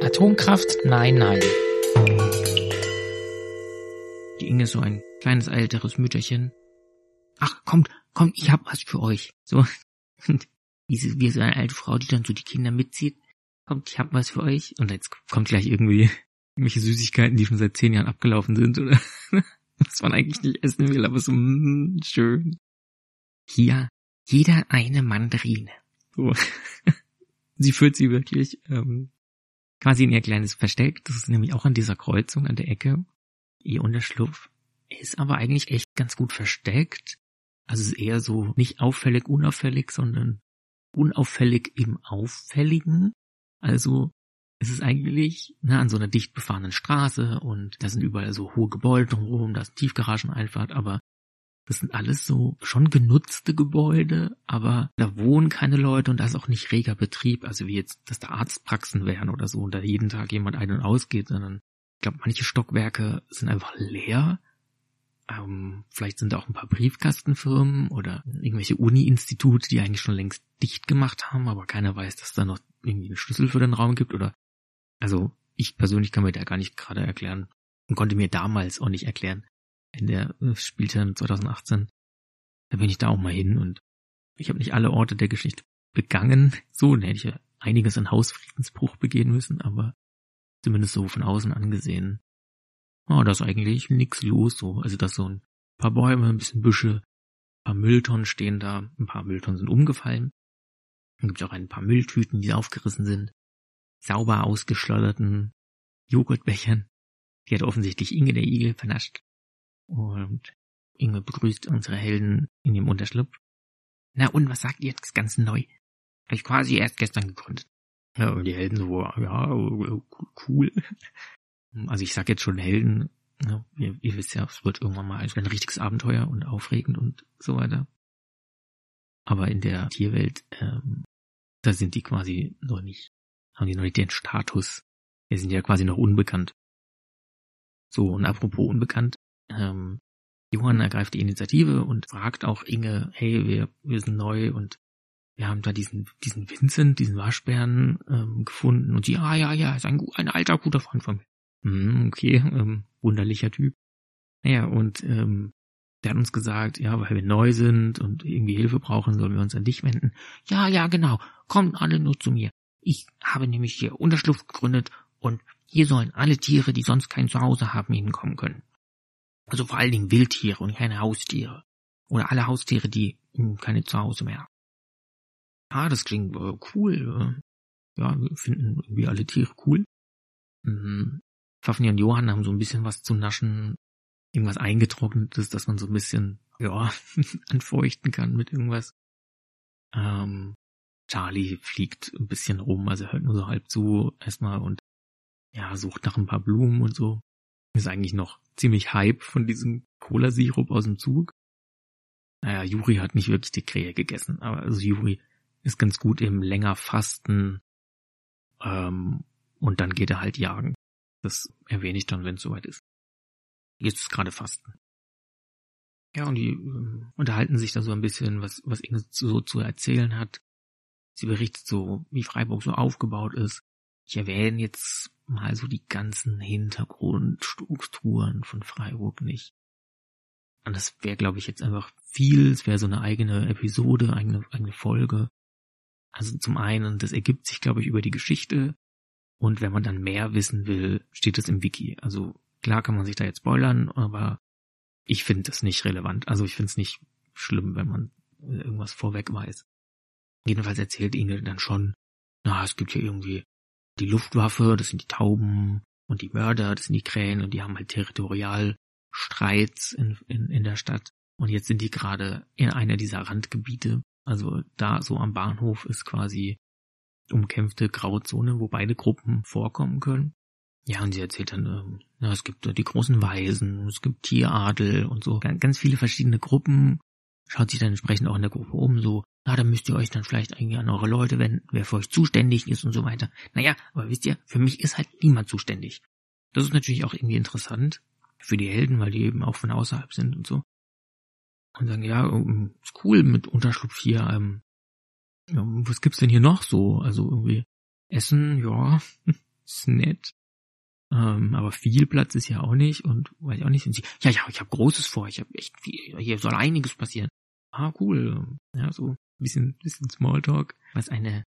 Atomkraft? Nein, nein. Die Inge ist so ein kleines älteres Mütterchen. Ach, kommt, kommt, ich hab was für euch. So. Wie, wie so eine alte Frau, die dann so die Kinder mitzieht. Kommt, ich hab was für euch. Und jetzt kommt gleich irgendwie irgendwelche Süßigkeiten, die schon seit zehn Jahren abgelaufen sind, oder? was man eigentlich nicht essen will, aber so mm, schön. Hier, jeder eine Mandarine. So. sie führt sie wirklich ähm, quasi in ihr kleines Versteck. Das ist nämlich auch an dieser Kreuzung an der Ecke. Ihr Unterschlupf ist aber eigentlich echt ganz gut versteckt. Also es ist eher so nicht auffällig, unauffällig, sondern unauffällig im Auffälligen. Also es ist eigentlich ne, an so einer dicht befahrenen Straße und da sind überall so hohe Gebäude drumherum, da ist Tiefgarageneinfahrt, aber das sind alles so schon genutzte Gebäude, aber da wohnen keine Leute und da ist auch nicht reger Betrieb, also wie jetzt, dass da Arztpraxen wären oder so und da jeden Tag jemand ein- und ausgeht, sondern ich glaube, manche Stockwerke sind einfach leer. Ähm, vielleicht sind da auch ein paar Briefkastenfirmen oder irgendwelche Uni-Institute, die eigentlich schon längst dicht gemacht haben, aber keiner weiß, dass da noch irgendwie einen Schlüssel für den Raum gibt oder also ich persönlich kann mir da gar nicht gerade erklären und konnte mir damals auch nicht erklären, in der spielte 2018. Da bin ich da auch mal hin und ich habe nicht alle Orte der Geschichte begangen. So, dann hätte ich ja einiges an Hausfriedensbruch begehen müssen, aber zumindest so von außen angesehen. Oh, da ist eigentlich nix los so. Also da so ein paar Bäume, ein bisschen Büsche, ein paar Mülltonnen stehen da, ein paar Mülltonnen sind umgefallen. Dann gibt es auch ein paar Mülltüten, die aufgerissen sind. Sauber ausgeschleuderten Joghurtbechern. Die hat offensichtlich Inge der Igel vernascht. Und Inge begrüßt unsere Helden in ihrem Unterschlupf. Na und, was sagt ihr jetzt ganz neu? Hab ich quasi erst gestern gegründet. Ja, und die Helden so, ja, cool. Also ich sag jetzt schon Helden, ja, ihr, ihr wisst ja, es wird irgendwann mal ein richtiges Abenteuer und aufregend und so weiter. Aber in der Tierwelt, ähm, da sind die quasi noch nicht, haben die noch nicht den Status. Wir sind ja quasi noch unbekannt. So, und apropos unbekannt, ähm, Johann ergreift die Initiative und fragt auch Inge, hey, wir, wir sind neu und wir haben da diesen, diesen Vincent, diesen Waschbären ähm, gefunden und sie, ah ja, ja, ist ein, ein alter, guter Freund von mir. Hm, okay, ähm, wunderlicher Typ. Naja, und ähm, der hat uns gesagt, ja, weil wir neu sind und irgendwie Hilfe brauchen, sollen wir uns an dich wenden. Ja, ja, genau, kommt alle nur zu mir. Ich habe nämlich hier Unterschlupf gegründet und hier sollen alle Tiere, die sonst kein Zuhause haben, hinkommen können. Also vor allen Dingen Wildtiere und keine Haustiere. Oder alle Haustiere, die hm, keine Zuhause mehr haben. Ah, das klingt äh, cool. Ja, wir finden irgendwie alle Tiere cool. Mhm. Pfaffni und Johann haben so ein bisschen was zu naschen. Irgendwas eingetrocknetes, dass man so ein bisschen, ja, anfeuchten kann mit irgendwas. Ähm, Charlie fliegt ein bisschen rum, also hört nur so halb zu erstmal und ja, sucht nach ein paar Blumen und so. Ist eigentlich noch ziemlich hype von diesem Cola-Sirup aus dem Zug. Naja, Juri hat nicht wirklich die Krähe gegessen, aber also Juri ist ganz gut im länger Fasten ähm, und dann geht er halt jagen. Das erwähne ich dann, wenn es soweit ist. Jetzt ist gerade Fasten. Ja, und die äh, unterhalten sich da so ein bisschen, was, was Inge so zu erzählen hat. Sie berichtet so, wie Freiburg so aufgebaut ist. Ich erwähne jetzt mal so die ganzen Hintergrundstrukturen von Freiburg nicht. Und das wäre, glaube ich, jetzt einfach viel. Es wäre so eine eigene Episode, eigene, eigene Folge. Also zum einen, das ergibt sich, glaube ich, über die Geschichte. Und wenn man dann mehr wissen will, steht es im Wiki. Also klar kann man sich da jetzt spoilern, aber ich finde das nicht relevant. Also ich finde es nicht schlimm, wenn man irgendwas vorweg weiß. Jedenfalls erzählt Inge dann schon, na, es gibt ja irgendwie die Luftwaffe, das sind die Tauben und die Mörder, das sind die Krähen und die haben halt Territorialstreits in, in, in der Stadt. Und jetzt sind die gerade in einer dieser Randgebiete. Also da so am Bahnhof ist quasi umkämpfte graue Zone, wo beide Gruppen vorkommen können. Ja, und sie erzählt dann, ähm, ja, es gibt die großen Weisen, es gibt Tieradel und so, ganz viele verschiedene Gruppen. Schaut sich dann entsprechend auch in der Gruppe um, so, na, da müsst ihr euch dann vielleicht irgendwie an eure Leute wenden, wer für euch zuständig ist und so weiter. Naja, aber wisst ihr, für mich ist halt niemand zuständig. Das ist natürlich auch irgendwie interessant für die Helden, weil die eben auch von außerhalb sind und so. Und sagen, ja, ähm, ist cool mit Unterschlupf hier, ähm, ja, was gibt's denn hier noch so? Also irgendwie Essen, ja, ist nett. Ähm, aber viel Platz ist ja auch nicht und weiß ich auch nicht. Und sie, ja, ja, ich habe Großes vor, ich habe echt viel, hier soll einiges passieren. Ah, cool. Ja, so bisschen, bisschen Smalltalk, was eine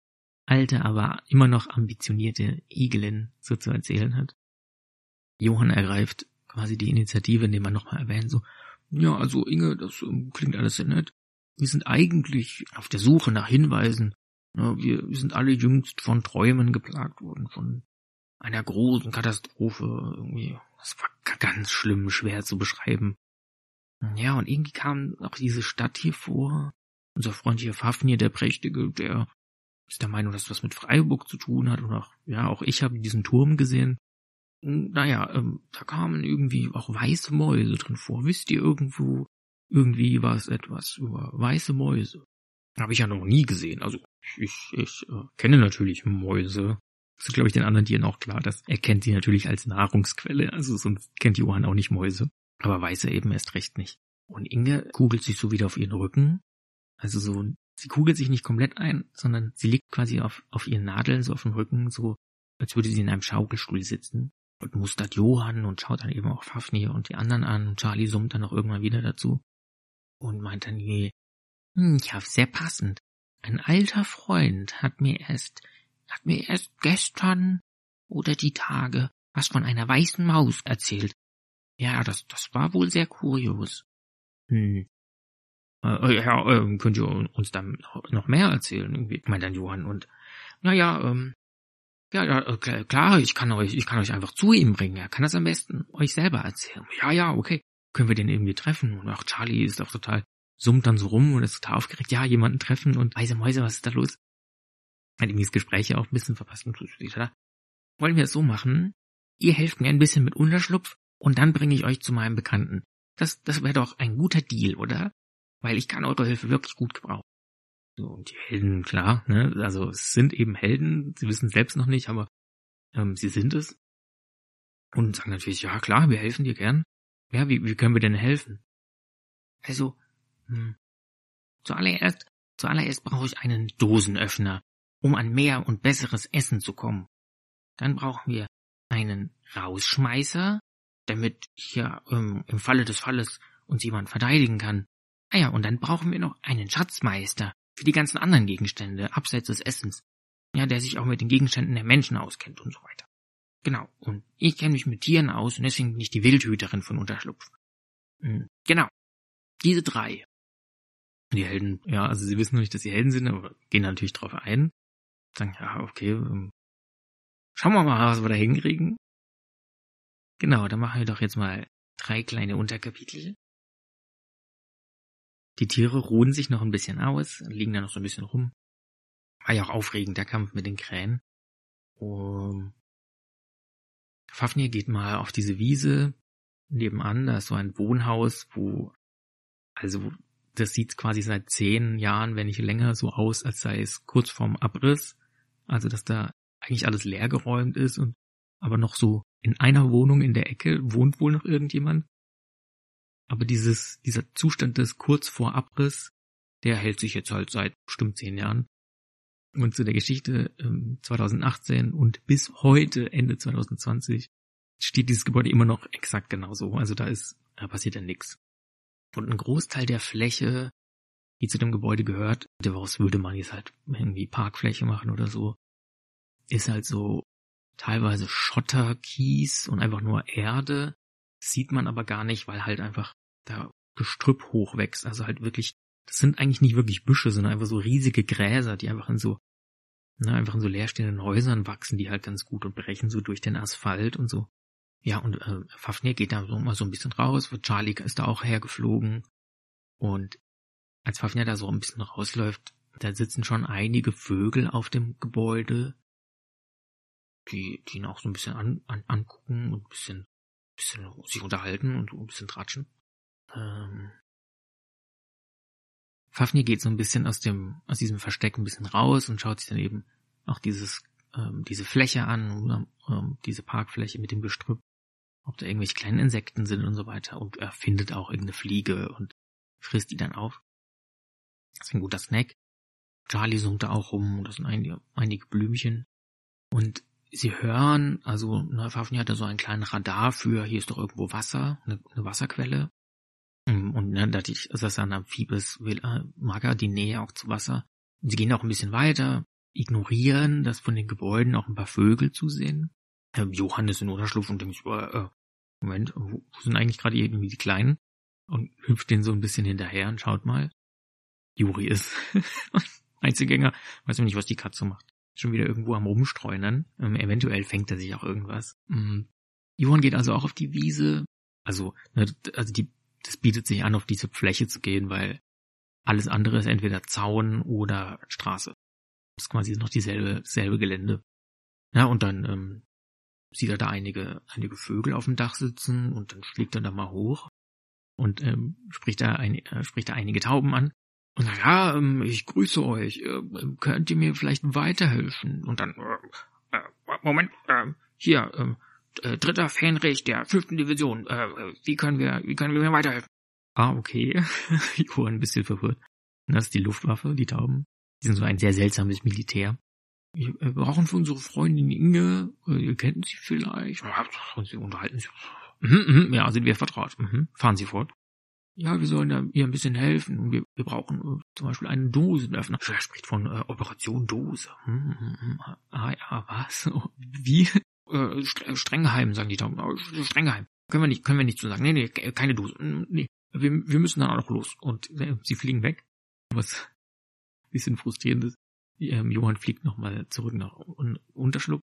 alte, aber immer noch ambitionierte Egelin so zu erzählen hat. Johann ergreift quasi die Initiative, indem man nochmal erwähnt, so, ja, also Inge, das um, klingt alles sehr nett. Wir sind eigentlich auf der Suche nach Hinweisen. Ja, wir, wir sind alle jüngst von Träumen geplagt worden, von einer großen Katastrophe. Irgendwie, das war ganz schlimm, schwer zu beschreiben. Ja, und irgendwie kam auch diese Stadt hier vor. Unser Freund hier Fafnir, der Prächtige, der ist der Meinung, dass das was mit Freiburg zu tun hat. Und auch, ja, auch ich habe diesen Turm gesehen. Naja, ähm, da kamen irgendwie auch weiße Mäuse drin vor. Wisst ihr irgendwo, irgendwie war es etwas über weiße Mäuse. Habe ich ja noch nie gesehen. Also ich, ich äh, kenne natürlich Mäuse. Das ist, glaube ich, den anderen Tieren auch klar. Das erkennt sie natürlich als Nahrungsquelle. Also sonst kennt Johann auch nicht Mäuse. Aber Weiße eben erst recht nicht. Und Inge kugelt sich so wieder auf ihren Rücken. Also so, sie kugelt sich nicht komplett ein, sondern sie liegt quasi auf, auf ihren Nadeln, so auf dem Rücken, so als würde sie in einem Schaukelstuhl sitzen und mustert Johann und schaut dann eben auch Fafnir und die anderen an und Charlie summt dann auch irgendwann wieder dazu und meint dann, nee, hm, ja, sehr passend. Ein alter Freund hat mir erst, hat mir erst gestern oder die Tage was von einer weißen Maus erzählt. Ja, das, das war wohl sehr kurios. Hm. Äh, ja, äh, könnt ihr uns dann noch mehr erzählen, irgendwie, meint dann Johann und, naja, ähm, ja, ja, äh, klar, ich kann euch, ich kann euch einfach zu ihm bringen. Er kann das am besten euch selber erzählen. Ja, ja, okay. Können wir den irgendwie treffen? Und auch Charlie ist auch total, summt dann so rum und ist total aufgeregt. Ja, jemanden treffen und weiße Mäuse, was ist da los? Hat irgendwie das Gespräch ja auch ein bisschen verpasst und da. Wollen wir es so machen? Ihr helft mir ein bisschen mit Unterschlupf und dann bringe ich euch zu meinem Bekannten. Das, das wäre doch ein guter Deal, oder? Weil ich kann eure Hilfe wirklich gut gebrauchen. So, und die Helden, klar, ne? Also es sind eben Helden, sie wissen selbst noch nicht, aber ähm, sie sind es. Und sagen natürlich, ja klar, wir helfen dir gern. Ja, wie, wie können wir denn helfen? Also, hm, zuallererst, zuallererst brauche ich einen Dosenöffner, um an mehr und besseres Essen zu kommen. Dann brauchen wir einen Rausschmeißer, damit hier ähm, im Falle des Falles uns jemand verteidigen kann. Ah ja, und dann brauchen wir noch einen Schatzmeister, für die ganzen anderen Gegenstände, abseits des Essens. Ja, der sich auch mit den Gegenständen der Menschen auskennt und so weiter. Genau. Und ich kenne mich mit Tieren aus und deswegen bin ich die Wildhüterin von Unterschlupf. Hm, genau. Diese drei. Die Helden, ja, also sie wissen noch nicht, dass sie Helden sind, aber gehen natürlich drauf ein. Sagen, ja, okay, ähm, schauen wir mal, was wir da hinkriegen. Genau, dann machen wir doch jetzt mal drei kleine Unterkapitel. Die Tiere ruhen sich noch ein bisschen aus, liegen da noch so ein bisschen rum. War ja auch aufregend, der Kampf mit den Krähen. Um, Fafnir geht mal auf diese Wiese nebenan, da ist so ein Wohnhaus, wo, also, das sieht quasi seit zehn Jahren, wenn nicht länger, so aus, als sei es kurz vorm Abriss. Also, dass da eigentlich alles leergeräumt ist und aber noch so in einer Wohnung in der Ecke wohnt wohl noch irgendjemand. Aber dieses, dieser Zustand des kurz vor Abriss, der hält sich jetzt halt seit bestimmt zehn Jahren. Und zu der Geschichte ähm, 2018 und bis heute, Ende 2020, steht dieses Gebäude immer noch exakt genauso. Also da ist, da passiert ja nichts. Und ein Großteil der Fläche, die zu dem Gebäude gehört, daraus würde man jetzt halt irgendwie Parkfläche machen oder so, ist halt so teilweise Schotter, Kies und einfach nur Erde. Sieht man aber gar nicht, weil halt einfach da Gestrüpp hochwächst. Also halt wirklich, das sind eigentlich nicht wirklich Büsche, sondern einfach so riesige Gräser, die einfach in so, ne, einfach in so leerstehenden Häusern wachsen, die halt ganz gut und brechen so durch den Asphalt und so. Ja, und äh, Fafnir geht da so mal so ein bisschen raus, Charlie ist da auch hergeflogen. Und als Fafnir da so ein bisschen rausläuft, da sitzen schon einige Vögel auf dem Gebäude, die, die ihn auch so ein bisschen an, an, angucken und ein bisschen, bisschen sich unterhalten und ein bisschen tratschen. Ähm, Fafnir geht so ein bisschen aus dem, aus diesem Versteck ein bisschen raus und schaut sich dann eben auch dieses, ähm, diese Fläche an, ähm, diese Parkfläche mit dem Gestrüpp, ob da irgendwelche kleinen Insekten sind und so weiter. Und er findet auch irgendeine Fliege und frisst die dann auf. Das ist ein guter Snack. Charlie summt da auch rum und das sind einige, einige Blümchen. Und sie hören, also ne, Fafnir hat da so einen kleinen Radar für, hier ist doch irgendwo Wasser, eine, eine Wasserquelle. Mm, und ne, da ist das dann Amphibes äh, mag er die Nähe auch zu Wasser. Sie gehen auch ein bisschen weiter, ignorieren, dass von den Gebäuden auch ein paar Vögel zu sehen. Ähm, Johann ist in Unterschlupf und denkt, äh, Moment, wo, wo sind eigentlich gerade irgendwie die Kleinen? Und hüpft den so ein bisschen hinterher und schaut mal. Juri ist Einzelgänger, weiß nicht, was die Katze macht schon wieder irgendwo am Rumstreunen. Ähm, eventuell fängt er sich auch irgendwas. Mhm. Johann geht also auch auf die Wiese. Also, ne, also die, das bietet sich an, auf diese Fläche zu gehen, weil alles andere ist entweder Zaun oder Straße. Das ist quasi noch dieselbe, dasselbe Gelände. Ja, und dann ähm, sieht er da einige, einige Vögel auf dem Dach sitzen und dann fliegt er da mal hoch und ähm, spricht, da ein, äh, spricht da einige Tauben an und sagt, ja, ähm, ich grüße euch, äh, könnt ihr mir vielleicht weiterhelfen? Und dann, äh, äh, Moment, äh, hier, ähm, äh, dritter Fähnrich der fünften Division, wie können wir, wie können wir mir weiterhelfen? Ah, okay. Johann ein bisschen verwirrt. Das ist die Luftwaffe, die Tauben. Die sind so ein sehr seltsames Militär. Wir brauchen für unsere Freundin Inge, ihr kennt sie vielleicht, und sie unterhalten sich. Mhm, mhm, ja, sind wir vertraut. Mhm, fahren Sie fort ja, wir sollen da ihr ein bisschen helfen wir, wir brauchen äh, zum Beispiel einen Dosenöffner. Er spricht von äh, Operation Dose. Hm, hm, hm. Ah ja, was? Wie? Äh, Strengheim, sagen die Tauben. Oh, Strengheim. Können wir nicht, können wir nicht so sagen. Nee, nee, keine Dose. Hm, nee, wir, wir müssen dann auch noch los. Und äh, sie fliegen weg. Was ein bisschen frustrierend ist. Ähm, Johann fliegt nochmal zurück nach Unterschlupf.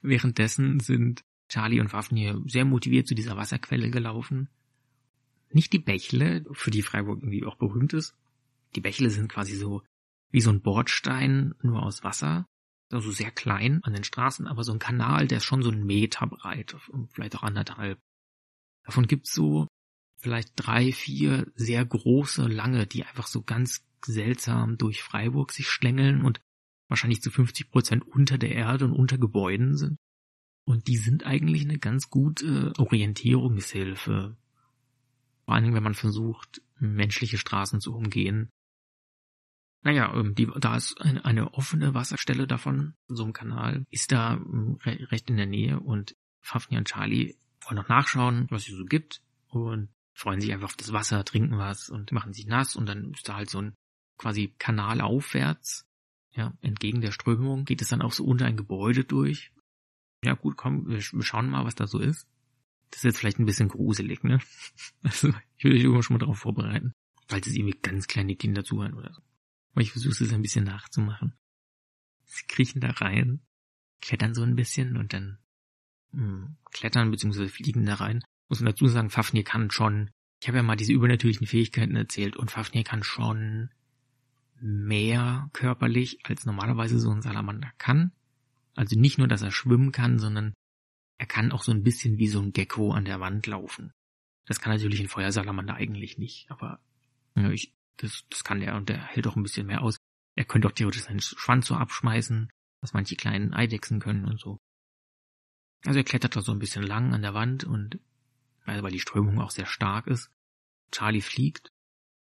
Währenddessen sind Charlie und Waffen sehr motiviert zu dieser Wasserquelle gelaufen nicht die Bächle, für die Freiburg irgendwie auch berühmt ist. Die Bächle sind quasi so wie so ein Bordstein, nur aus Wasser. Also sehr klein an den Straßen, aber so ein Kanal, der ist schon so ein Meter breit, vielleicht auch anderthalb. Davon gibt's so vielleicht drei, vier sehr große, lange, die einfach so ganz seltsam durch Freiburg sich schlängeln und wahrscheinlich zu 50 Prozent unter der Erde und unter Gebäuden sind. Und die sind eigentlich eine ganz gute Orientierungshilfe vor allen Dingen, wenn man versucht, menschliche Straßen zu umgehen. Naja, ähm, die, da ist eine, eine offene Wasserstelle davon, so einem Kanal, ist da ähm, recht in der Nähe und Fafnir und Charlie wollen noch nachschauen, was es so gibt und freuen sich einfach auf das Wasser, trinken was und machen sich nass und dann ist da halt so ein quasi Kanal aufwärts, ja, entgegen der Strömung, geht es dann auch so unter ein Gebäude durch. Ja gut, komm, wir schauen mal, was da so ist. Das ist jetzt vielleicht ein bisschen gruselig, ne? Also, ich will euch immer schon mal darauf vorbereiten. Falls es irgendwie ganz kleine Kinder zuhören oder so. Aber ich versuche es ein bisschen nachzumachen. Sie kriechen da rein, klettern so ein bisschen und dann mh, hm, klettern bzw. fliegen da rein. Muss man dazu sagen, Fafnir kann schon, ich habe ja mal diese übernatürlichen Fähigkeiten erzählt und Fafnir kann schon mehr körperlich als normalerweise so ein Salamander kann. Also nicht nur, dass er schwimmen kann, sondern er kann auch so ein bisschen wie so ein Gecko an der Wand laufen. Das kann natürlich ein Feuersalamander eigentlich nicht, aber ja, ich, das, das kann der und der hält auch ein bisschen mehr aus. Er könnte auch theoretisch seinen Schwanz so abschmeißen, was manche kleinen Eidechsen können und so. Also er klettert da so ein bisschen lang an der Wand und also weil die Strömung auch sehr stark ist. Charlie fliegt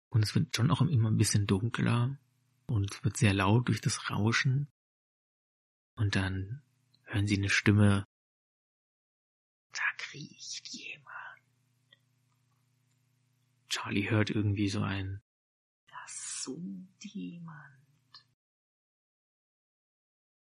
und es wird schon auch immer ein bisschen dunkler und es wird sehr laut durch das Rauschen. Und dann hören sie eine Stimme da kriecht jemand. Charlie hört irgendwie so ein, das sucht jemand.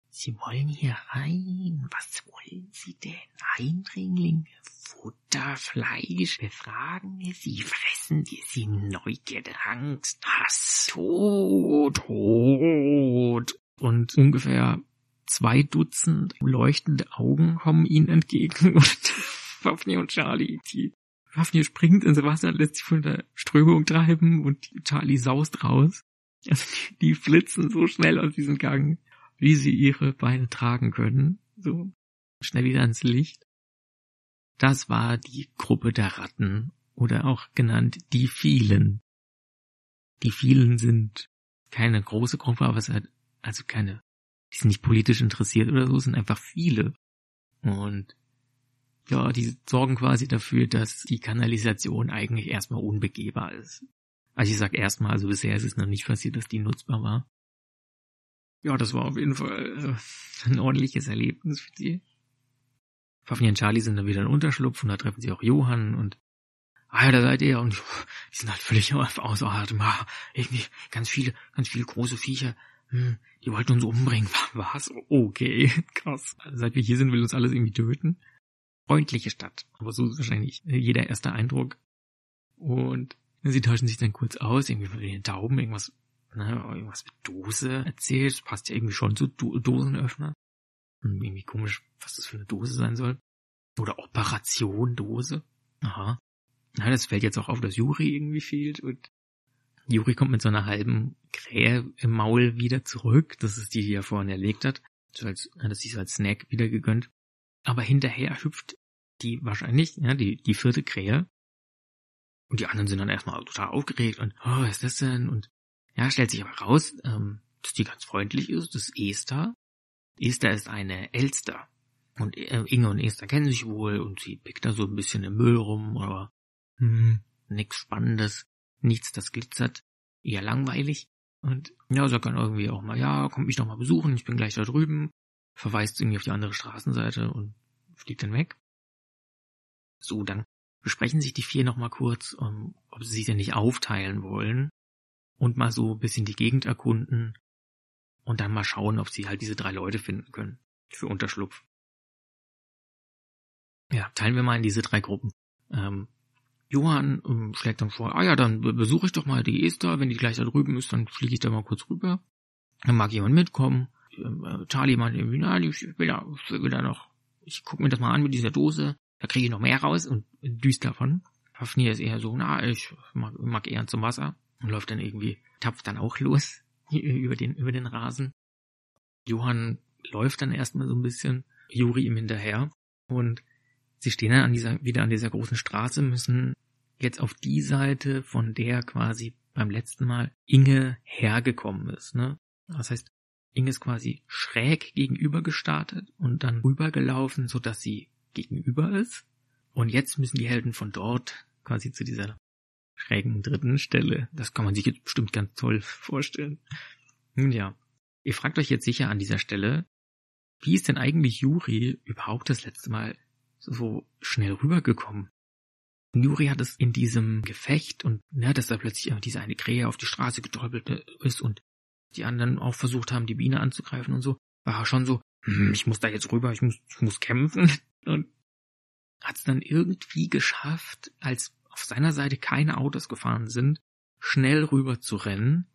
Sie wollen hier rein. Was wollen Sie denn? Eindringlinge, Futter, Fleisch. Wir fragen wir Sie, fressen wir Sie Neugierde, Angst, Hass, Tod, Tod. Und ungefähr zwei Dutzend leuchtende Augen kommen ihnen entgegen und Fafnir und Charlie, die Fafnir springt ins Wasser, lässt sich von der Strömung treiben und Charlie saust raus. Also die, die flitzen so schnell aus diesem Gang, wie sie ihre Beine tragen können. So schnell wieder ans Licht. Das war die Gruppe der Ratten oder auch genannt die vielen. Die vielen sind keine große Gruppe, aber es hat also keine die sind nicht politisch interessiert oder so, sind einfach viele. Und ja, die sorgen quasi dafür, dass die Kanalisation eigentlich erstmal unbegehbar ist. Also ich sag erstmal, also bisher ist es noch nicht passiert, dass die nutzbar war. Ja, das war auf jeden Fall äh, ein ordentliches Erlebnis für die. Pfaffni und Charlie sind dann wieder in Unterschlupf und da treffen sie auch Johann und ah ja, da seid ihr und die sind halt völlig außer Atem. Ah, irgendwie ganz viele, ganz viele große Viecher. Hm, die wollten uns umbringen. Was? Okay, krass. Also seit wir hier sind, will uns alles irgendwie töten. Freundliche Stadt. Aber so ist wahrscheinlich jeder erste Eindruck. Und sie tauschen sich dann kurz aus, irgendwie von den Tauben, irgendwas, ne, irgendwas mit Dose erzählt. Passt ja irgendwie schon zu Do Dosenöffner. Hm, irgendwie komisch, was das für eine Dose sein soll. Oder Operation Dose. Aha. Na, das fällt jetzt auch auf, dass Juri irgendwie fehlt und Juri kommt mit so einer halben Krähe im Maul wieder zurück. Das ist die, die er vorhin erlegt hat. So als, hat er sich so als Snack wieder gegönnt. Aber hinterher hüpft die wahrscheinlich, ja, die, die vierte Krähe. Und die anderen sind dann erstmal total aufgeregt und, oh, was ist das denn? Und ja, stellt sich aber raus, ähm, dass die ganz freundlich ist. Das ist Esther. Esther ist eine Elster. Und äh, Inge und Esther kennen sich wohl und sie pickt da so ein bisschen im Müll rum, aber hm, nix Spannendes, nichts, das glitzert, eher langweilig. Und ja, sagt dann irgendwie auch mal, ja, kommt mich doch mal besuchen, ich bin gleich da drüben, verweist irgendwie auf die andere Straßenseite und fliegt dann weg. So, dann besprechen sich die vier nochmal kurz, um, ähm, ob sie sich denn nicht aufteilen wollen und mal so ein bisschen die Gegend erkunden und dann mal schauen, ob sie halt diese drei Leute finden können für Unterschlupf. Ja, teilen wir mal in diese drei Gruppen. Ähm, Johann ähm, schlägt dann vor, ah ja, dann besuche ich doch mal die Esther, wenn die gleich da drüben ist, dann fliege ich da mal kurz rüber. Dann mag jemand mitkommen. Ähm, äh, Charlie meint na, ich will da, ich will da noch, ich gucke mir das mal an mit dieser Dose, da kriege ich noch mehr raus und düst davon. Hafni ist eher so, na, ich mag, mag eher zum Wasser und läuft dann irgendwie, tapft dann auch los über den, über den Rasen. Johann läuft dann erstmal so ein bisschen, Juri ihm hinterher und Sie stehen dann an dieser, wieder an dieser großen Straße, müssen jetzt auf die Seite, von der quasi beim letzten Mal Inge hergekommen ist. Ne? Das heißt, Inge ist quasi schräg gegenüber gestartet und dann rübergelaufen, so dass sie gegenüber ist. Und jetzt müssen die Helden von dort quasi zu dieser schrägen dritten Stelle. Das kann man sich jetzt bestimmt ganz toll vorstellen. Nun ja, ihr fragt euch jetzt sicher an dieser Stelle, wie ist denn eigentlich Juri überhaupt das letzte Mal so schnell rübergekommen. Nuri hat es in diesem Gefecht und ne, dass da plötzlich diese eine Krähe auf die Straße getroppelt ist und die anderen auch versucht haben, die Biene anzugreifen und so, war er schon so, hm, ich muss da jetzt rüber, ich muss, ich muss kämpfen und hat es dann irgendwie geschafft, als auf seiner Seite keine Autos gefahren sind, schnell rüber zu rennen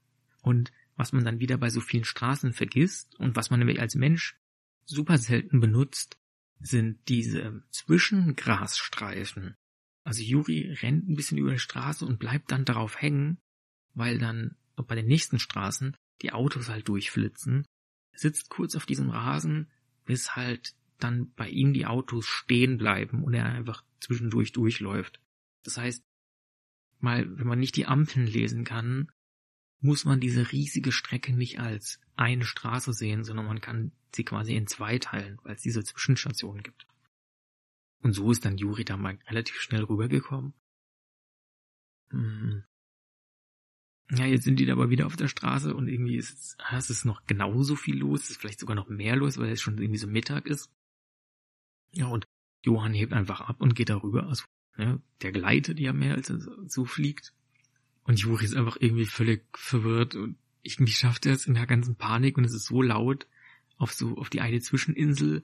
und was man dann wieder bei so vielen Straßen vergisst und was man nämlich als Mensch super selten benutzt, sind diese Zwischengrasstreifen. Also Juri rennt ein bisschen über die Straße und bleibt dann darauf hängen, weil dann bei den nächsten Straßen die Autos halt durchflitzen, sitzt kurz auf diesem Rasen, bis halt dann bei ihm die Autos stehen bleiben und er einfach zwischendurch durchläuft. Das heißt, mal, wenn man nicht die Ampeln lesen kann, muss man diese riesige Strecke nicht als eine Straße sehen, sondern man kann sie quasi in zwei teilen, weil es diese Zwischenstationen gibt. Und so ist dann Juri da mal relativ schnell rübergekommen. Hm. Ja, jetzt sind die da aber wieder auf der Straße und irgendwie ist es, ah, es ist noch genauso viel los, es ist vielleicht sogar noch mehr los, weil es schon irgendwie so Mittag ist. Ja, und Johann hebt einfach ab und geht darüber. Also, ne, der gleitet ja mehr, als er so fliegt. Und Juri ist einfach irgendwie völlig verwirrt und irgendwie schafft er es in der ganzen Panik und es ist so laut auf so, auf die eine Zwischeninsel,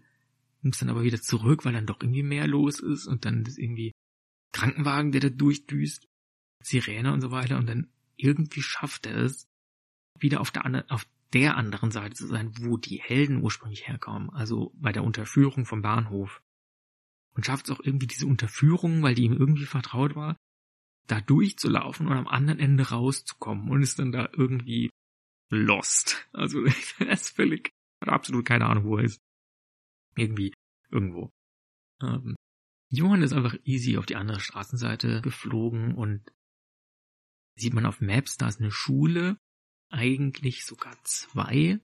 muss dann aber wieder zurück, weil dann doch irgendwie mehr los ist und dann ist irgendwie Krankenwagen, der da durchdüst, Sirene und so weiter und dann irgendwie schafft er es, wieder auf der, auf der anderen Seite zu sein, wo die Helden ursprünglich herkommen, also bei der Unterführung vom Bahnhof. Und schafft es auch irgendwie diese Unterführung, weil die ihm irgendwie vertraut war, da durchzulaufen und am anderen Ende rauszukommen und ist dann da irgendwie lost. Also er ist völlig, hat absolut keine Ahnung, wo er ist. Irgendwie, irgendwo. Ähm, Johann ist einfach easy auf die andere Straßenseite geflogen und sieht man auf Maps, da ist eine Schule, eigentlich sogar zwei.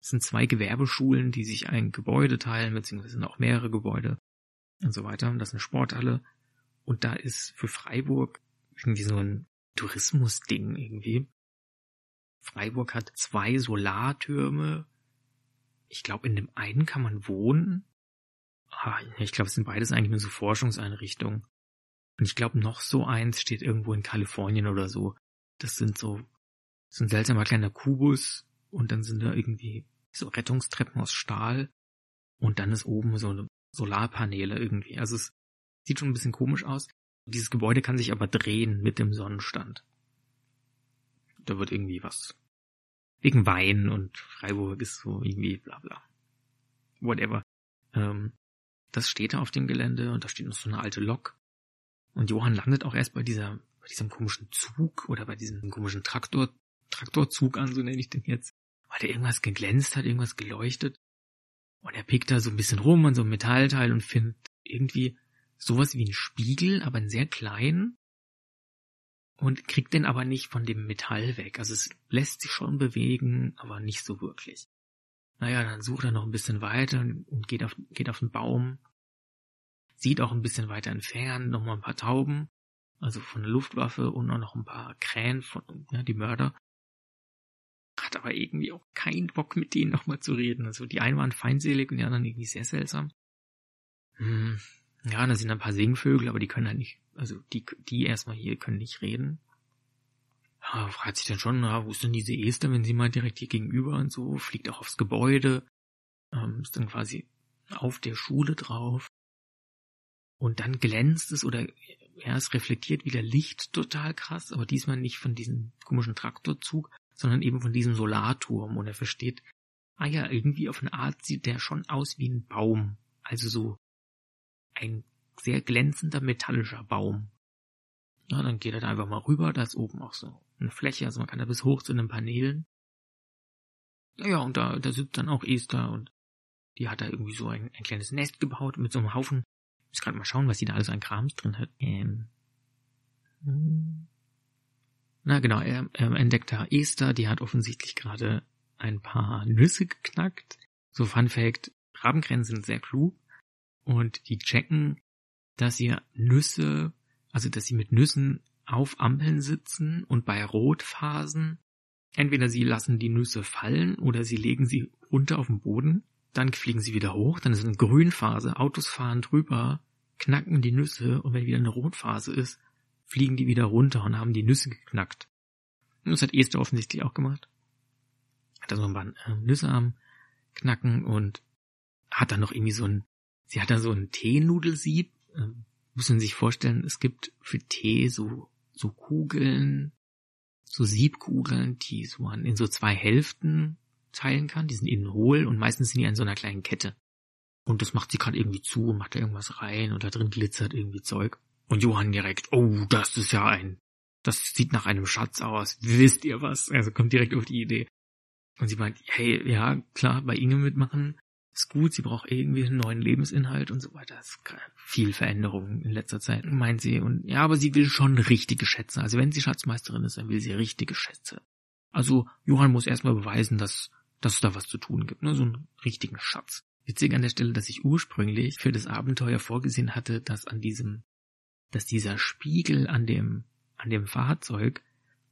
Es sind zwei Gewerbeschulen, die sich ein Gebäude teilen, beziehungsweise sind auch mehrere Gebäude und so weiter. Das ist eine Sporthalle und da ist für Freiburg irgendwie so ein Tourismusding irgendwie. Freiburg hat zwei Solartürme. Ich glaube, in dem einen kann man wohnen. Ah, ich glaube, es sind beides eigentlich nur so Forschungseinrichtungen. Und ich glaube, noch so eins steht irgendwo in Kalifornien oder so. Das sind so, so ein seltsamer kleiner Kubus und dann sind da irgendwie so Rettungstreppen aus Stahl und dann ist oben so eine Solarpaneele irgendwie. Also es sieht schon ein bisschen komisch aus. Dieses Gebäude kann sich aber drehen mit dem Sonnenstand. Da wird irgendwie was. Wegen Wein und Freiburg ist so irgendwie bla bla. Whatever. Ähm, das steht da auf dem Gelände und da steht noch so eine alte Lok. Und Johann landet auch erst bei dieser, bei diesem komischen Zug oder bei diesem komischen Traktor, Traktorzug an, so nenne ich den jetzt. Weil der irgendwas geglänzt hat, irgendwas geleuchtet. Und er pickt da so ein bisschen rum an so einem Metallteil und findet irgendwie sowas wie einen Spiegel, aber einen sehr kleinen. Und kriegt den aber nicht von dem Metall weg. Also es lässt sich schon bewegen, aber nicht so wirklich. Naja, dann sucht er noch ein bisschen weiter und geht auf, geht auf den Baum. Sieht auch ein bisschen weiter entfernt nochmal ein paar Tauben. Also von der Luftwaffe und auch noch ein paar Krähen von, ja, die Mörder hat aber irgendwie auch keinen Bock mit denen nochmal zu reden. Also die einen waren feindselig und die anderen irgendwie sehr seltsam. Hm. Ja, da sind ein paar Singvögel, aber die können halt nicht, also die, die erstmal hier können nicht reden. Ja, fragt sich dann schon, na, wo ist denn diese Esther, wenn sie mal direkt hier gegenüber und so, fliegt auch aufs Gebäude, ähm, ist dann quasi auf der Schule drauf. Und dann glänzt es oder ja, es reflektiert wieder Licht total krass, aber diesmal nicht von diesem komischen Traktorzug, sondern eben von diesem Solarturm. Und er versteht, ah ja, irgendwie auf eine Art sieht der schon aus wie ein Baum. Also so ein sehr glänzender metallischer Baum. Ja, dann geht er da einfach mal rüber, da ist oben auch so eine Fläche, also man kann da bis hoch zu den Paneelen. Ja, und da, da sitzt dann auch Esther und die hat da irgendwie so ein, ein kleines Nest gebaut mit so einem Haufen. Ich muss gerade mal schauen, was sie da alles an Krams drin hat. Ähm. Hm. Na genau, er, er entdeckt da Esther, die hat offensichtlich gerade ein paar Nüsse geknackt. So Fun Fact, Rabenkrähen sind sehr klug und die checken, dass sie Nüsse, also dass sie mit Nüssen auf Ampeln sitzen und bei Rotphasen entweder sie lassen die Nüsse fallen oder sie legen sie runter auf den Boden, dann fliegen sie wieder hoch, dann ist eine Grünphase, Autos fahren drüber, knacken die Nüsse und wenn wieder eine Rotphase ist, fliegen die wieder runter und haben die Nüsse geknackt. Und das hat Esther offensichtlich auch gemacht. Hat da so ein paar äh, Nüsse am Knacken und hat dann noch irgendwie so ein, sie hat da so ein Teenudelsieb. Ähm, muss man sich vorstellen, es gibt für Tee so, so Kugeln, so Siebkugeln, die so man in so zwei Hälften teilen kann. Die sind innen hohl und meistens sind die an so einer kleinen Kette. Und das macht sie gerade irgendwie zu und macht da irgendwas rein und da drin glitzert irgendwie Zeug. Und Johann direkt, oh, das ist ja ein, das sieht nach einem Schatz aus. Wisst ihr was? Also kommt direkt auf die Idee. Und sie meint, hey, ja, klar, bei Inge mitmachen ist gut, sie braucht irgendwie einen neuen Lebensinhalt und so weiter. Es ist viel Veränderung in letzter Zeit, meint sie. Und ja, aber sie will schon richtige Schätze. Also wenn sie Schatzmeisterin ist, dann will sie richtige Schätze. Also Johann muss erstmal beweisen, dass, dass es da was zu tun gibt, ne? so einen richtigen Schatz. Witzig an der Stelle, dass ich ursprünglich für das Abenteuer vorgesehen hatte, dass an diesem dass dieser Spiegel an dem, an dem Fahrzeug,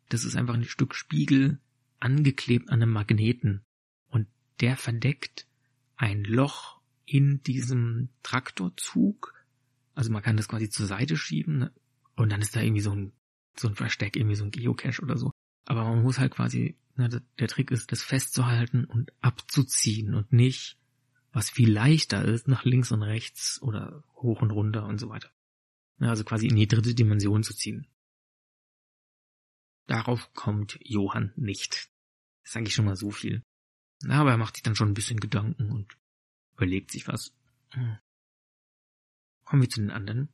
das ist einfach ein Stück Spiegel angeklebt an einem Magneten. Und der verdeckt ein Loch in diesem Traktorzug. Also man kann das quasi zur Seite schieben ne? und dann ist da irgendwie so ein, so ein Versteck, irgendwie so ein Geocache oder so. Aber man muss halt quasi, ne, der Trick ist, das festzuhalten und abzuziehen und nicht, was viel leichter ist, nach links und rechts oder hoch und runter und so weiter. Also quasi in die dritte Dimension zu ziehen. Darauf kommt Johann nicht. Das sage ich schon mal so viel. Aber er macht sich dann schon ein bisschen Gedanken und überlegt sich was. Hm. Kommen wir zu den anderen.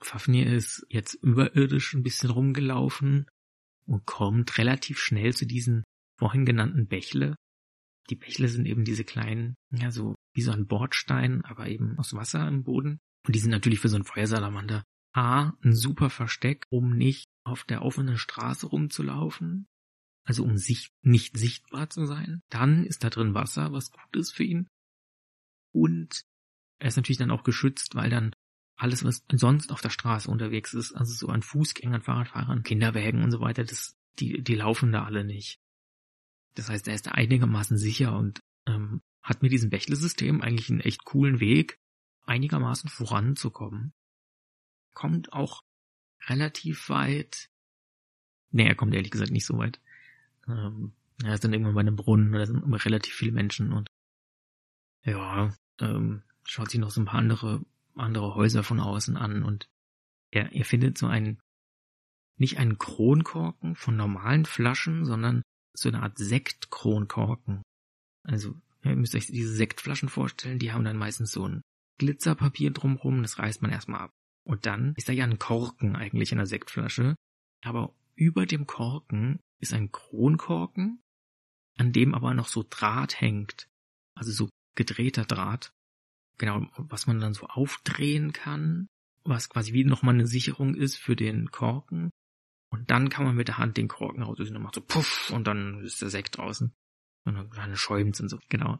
Fafnir ist jetzt überirdisch ein bisschen rumgelaufen und kommt relativ schnell zu diesen vorhin genannten Bächle. Die Bächle sind eben diese kleinen, ja, so wie so ein Bordstein, aber eben aus Wasser im Boden. Und die sind natürlich für so einen Feuersalamander A, ein super Versteck, um nicht auf der offenen Straße rumzulaufen. Also um sich nicht sichtbar zu sein. Dann ist da drin Wasser, was gut ist für ihn. Und er ist natürlich dann auch geschützt, weil dann alles, was sonst auf der Straße unterwegs ist, also so an Fußgängern, Fahrradfahrern, Kinderwägen und so weiter, das die, die laufen da alle nicht. Das heißt, er ist da einigermaßen sicher und ähm, hat mit diesem Bächle-System eigentlich einen echt coolen Weg, einigermaßen voranzukommen. Kommt auch relativ weit. Nee, er kommt ehrlich gesagt nicht so weit. Ähm, ist dann irgendwann bei einem Brunnen, da sind immer relativ viele Menschen und ja, ähm, schaut sich noch so ein paar andere, andere Häuser von außen an und er, er findet so einen, nicht einen Kronkorken von normalen Flaschen, sondern so eine Art Sektkronkorken. Also, ihr müsst euch diese Sektflaschen vorstellen, die haben dann meistens so ein Glitzerpapier drumrum, das reißt man erstmal ab. Und dann ist da ja ein Korken eigentlich in der Sektflasche, aber über dem Korken ist ein Kronkorken, an dem aber noch so Draht hängt. Also so gedrehter Draht. Genau, was man dann so aufdrehen kann, was quasi wie nochmal eine Sicherung ist für den Korken. Und dann kann man mit der Hand den Korken rauslösen und macht so puff und dann ist der Sekt draußen. Und dann schäumt's und so, genau.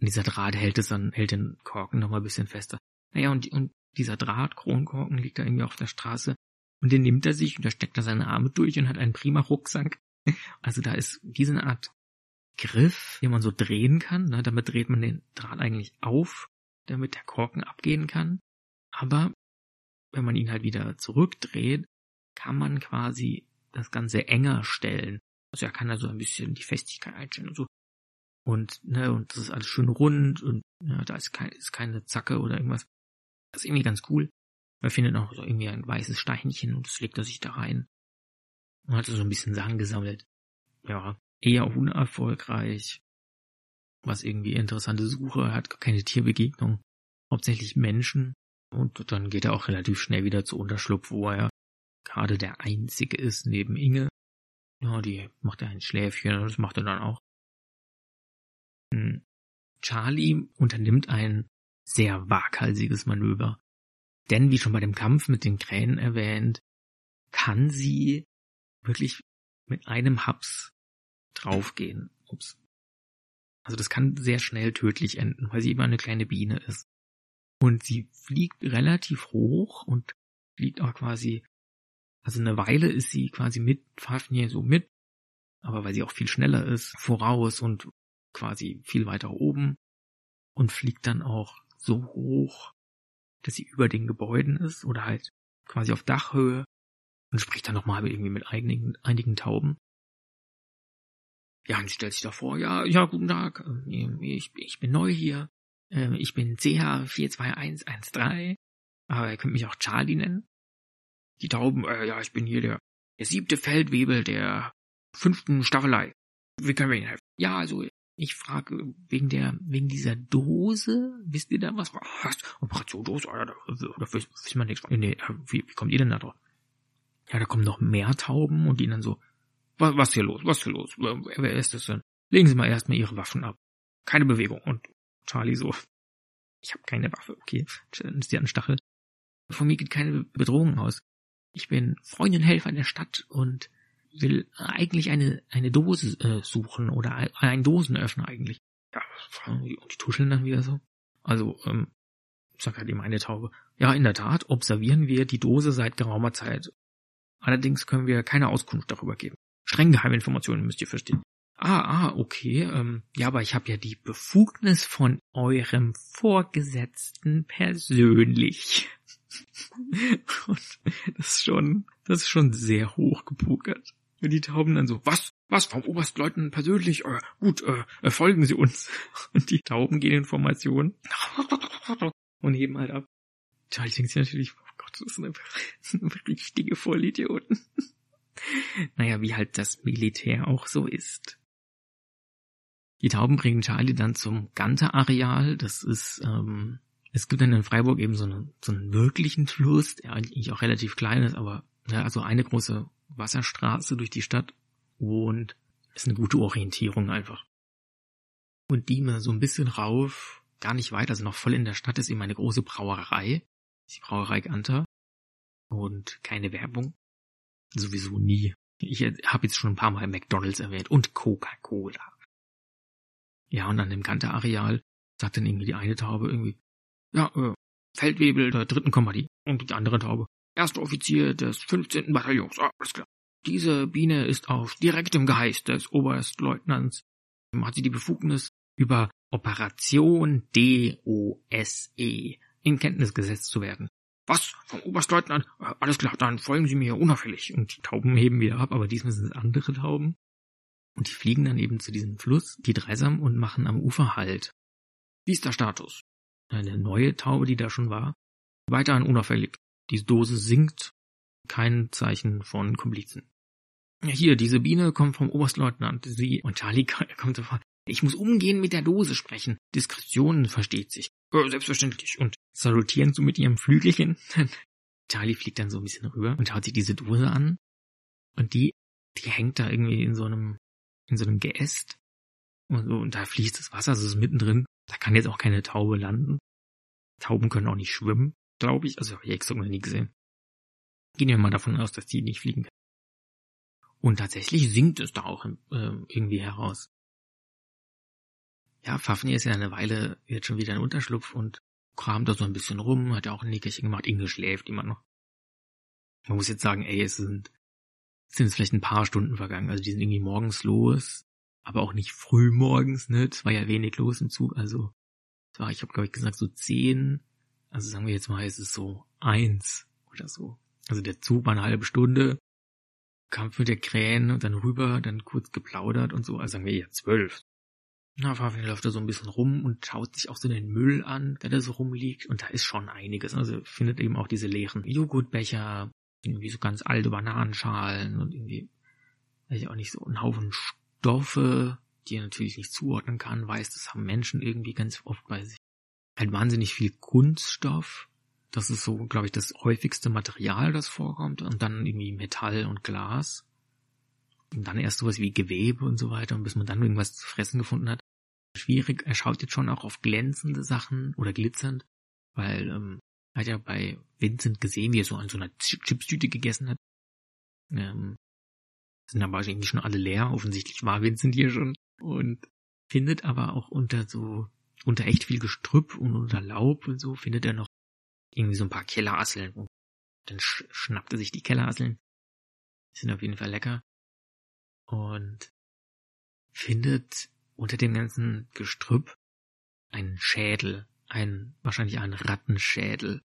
Und dieser Draht hält es dann, hält den Korken nochmal ein bisschen fester. Naja, und, und dieser Draht, Kronkorken, liegt da irgendwie auf der Straße. Und den nimmt er sich und da steckt er seine Arme durch und hat einen prima Rucksack. Also da ist diese Art Griff, den man so drehen kann. Ne? Damit dreht man den Draht eigentlich auf, damit der Korken abgehen kann. Aber wenn man ihn halt wieder zurückdreht, kann man quasi das Ganze enger stellen. Also er kann da so ein bisschen die Festigkeit einstellen und so. Und, ne, und das ist alles schön rund und ne, da ist, kein, ist keine Zacke oder irgendwas. Das ist irgendwie ganz cool. Man findet auch so irgendwie ein weißes Steinchen und das legt er sich da rein. Und hat so ein bisschen Sachen gesammelt. Ja, eher unerfolgreich. Was irgendwie interessante Suche, er hat keine Tierbegegnung. Hauptsächlich Menschen. Und dann geht er auch relativ schnell wieder zu Unterschlupf, wo er gerade der Einzige ist neben Inge. Ja, die macht er ein Schläfchen und das macht er dann auch. Hm. Charlie unternimmt ein sehr waghalsiges Manöver. Denn wie schon bei dem Kampf mit den Krähen erwähnt, kann sie wirklich mit einem Haps draufgehen. Ups. Also das kann sehr schnell tödlich enden, weil sie immer eine kleine Biene ist. Und sie fliegt relativ hoch und fliegt auch quasi, also eine Weile ist sie quasi mit Fafnir so mit, aber weil sie auch viel schneller ist, voraus und quasi viel weiter oben und fliegt dann auch so hoch, dass sie über den Gebäuden ist oder halt quasi auf Dachhöhe und spricht dann nochmal irgendwie mit einigen, einigen Tauben. Ja, und stellt sich da vor, ja, ja, guten Tag, ähm, ich, ich bin neu hier, ähm, ich bin CH42113, aber ihr könnt mich auch Charlie nennen. Die Tauben, äh, ja, ich bin hier der, der siebte Feldwebel der fünften Staffelei. Wie können wir Ihnen helfen? Ja, also ich frage wegen der, wegen dieser Dose, wisst ihr da was? Was? Operationdose? Ah, da, da wissen wir nichts. Nee, wie, wie kommt ihr denn da drauf? Ja, da kommen noch mehr Tauben und die dann so, was, was hier los? Was hier los? Wer, wer ist das denn? Legen Sie mal erstmal Ihre Waffen ab. Keine Bewegung. Und Charlie so, ich habe keine Waffe, okay. Sie hat einen Stachel. Von mir geht keine Bedrohung aus. Ich bin Freund und Helfer der Stadt und will eigentlich eine, eine Dose äh, suchen oder ein, einen Dosenöffner eigentlich. Ja, und die tuscheln dann wieder so. Also, ähm, sagt halt eben eine Taube. Ja, in der Tat observieren wir die Dose seit geraumer Zeit. Allerdings können wir keine Auskunft darüber geben. Streng geheime Informationen müsst ihr verstehen. Ah, ah, okay. Ähm, ja, aber ich habe ja die Befugnis von eurem Vorgesetzten persönlich. Und das ist schon, das ist schon sehr hoch gepokert. Und die Tauben dann so, was? Was? Vom Oberstleutnant persönlich? Äh, gut, äh, folgen Sie uns. Und die Tauben gehen in Formation und heben halt ab. Charlie denkt sich natürlich, oh Gott, das sind einfach, das sind einfach richtige Vollidioten. naja, wie halt das Militär auch so ist. Die Tauben bringen Charlie dann zum Ganter-Areal. Das ist, ähm, es gibt dann in Freiburg eben so, eine, so einen wirklichen Fluss, der eigentlich auch relativ klein ist, aber ja, also eine große Wasserstraße durch die Stadt und ist eine gute Orientierung einfach. Und die mal so ein bisschen rauf, gar nicht weit, also noch voll in der Stadt ist eben eine große Brauerei, die Brauerei Ganter und keine Werbung, sowieso nie. Ich habe jetzt schon ein paar Mal McDonald's erwähnt und Coca-Cola. Ja, und an dem Ganter-Areal sagt dann irgendwie die eine Taube irgendwie, ja, äh, Feldwebel der dritten Kompanie und die andere Taube, erster Offizier des 15. Bataillons. Ah, alles klar. diese Biene ist auf direktem Geist des Oberstleutnants, hat sie die Befugnis, über Operation DOSE in Kenntnis gesetzt zu werden. Was? Vom Oberstleutnant? Alles klar, dann folgen Sie mir unauffällig. Und die Tauben heben wieder ab, aber diesmal sind es andere Tauben. Und die fliegen dann eben zu diesem Fluss, die dreisam, und machen am Ufer Halt. Wie ist der Status? Eine neue Taube, die da schon war. Weiterhin unauffällig. Die Dose sinkt. Kein Zeichen von Komplizen. Hier, diese Biene kommt vom Oberstleutnant. Sie und Charlie kommt sofort. Ich muss umgehen mit der Dose sprechen. Diskretion versteht sich. Äh, selbstverständlich. Und salutieren so mit ihrem Flügelchen. Charlie fliegt dann so ein bisschen rüber und schaut sich diese Dose an. Und die, die hängt da irgendwie in so einem, in so einem Geäst. Und, so, und da fließt das Wasser, also ist mittendrin. Da kann jetzt auch keine Taube landen. Tauben können auch nicht schwimmen, glaube ich. Also habe ich extra noch nie gesehen. Gehen wir mal davon aus, dass die nicht fliegen können. Und tatsächlich sinkt es da auch äh, irgendwie heraus. Ja, Fafnir ist ja eine Weile jetzt schon wieder in Unterschlupf und kramt da so ein bisschen rum, hat ja auch ein Nickerchen gemacht, Inge schläft immer noch. Man muss jetzt sagen, ey, es sind, es sind vielleicht ein paar Stunden vergangen, also die sind irgendwie morgens los, aber auch nicht früh morgens, ne, es war ja wenig los im Zug, also, es war, ich habe glaube ich gesagt so zehn, also sagen wir jetzt mal, es ist so eins oder so. Also der Zug war eine halbe Stunde, Kampf mit der Krähen und dann rüber, dann kurz geplaudert und so, also sagen wir ja zwölf. Na, Fabian läuft da so ein bisschen rum und schaut sich auch so den Müll an, der da so rumliegt. Und da ist schon einiges. Also findet eben auch diese leeren Joghurtbecher, irgendwie so ganz alte Bananenschalen und irgendwie, weiß ich auch nicht, so ein Haufen Stoffe, die er natürlich nicht zuordnen kann, weiß, das haben Menschen irgendwie ganz oft bei sich. Halt wahnsinnig viel Kunststoff. Das ist so, glaube ich, das häufigste Material, das vorkommt. Und dann irgendwie Metall und Glas. Und dann erst sowas wie Gewebe und so weiter. Und bis man dann irgendwas zu fressen gefunden hat, schwierig. Er schaut jetzt schon auch auf glänzende Sachen oder glitzernd, weil ähm, er hat ja bei Vincent gesehen, wie er so an so einer Chipstüte gegessen hat. Ähm, sind aber irgendwie schon alle leer. Offensichtlich war Vincent hier schon und findet aber auch unter so unter echt viel Gestrüpp und unter Laub und so findet er noch irgendwie so ein paar Kellerasseln. Und dann sch schnappt er sich die Kellerasseln. Die sind auf jeden Fall lecker. Und findet unter dem ganzen Gestrüpp einen Schädel, ein, wahrscheinlich einen Rattenschädel.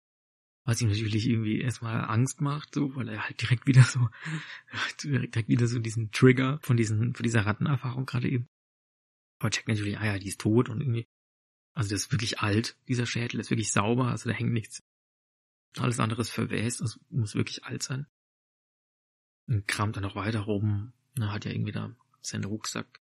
Was ihm natürlich irgendwie erstmal Angst macht, so, weil er halt direkt wieder so, direkt wieder so diesen Trigger von diesen, von dieser Rattenerfahrung gerade eben. Aber checkt natürlich, ah ja, die ist tot und irgendwie, also das ist wirklich alt, dieser Schädel, ist wirklich sauber, also da hängt nichts. Alles andere ist verwest, also muss wirklich alt sein. Und kramt dann noch weiter rum, na, hat ja irgendwie da seinen Rucksack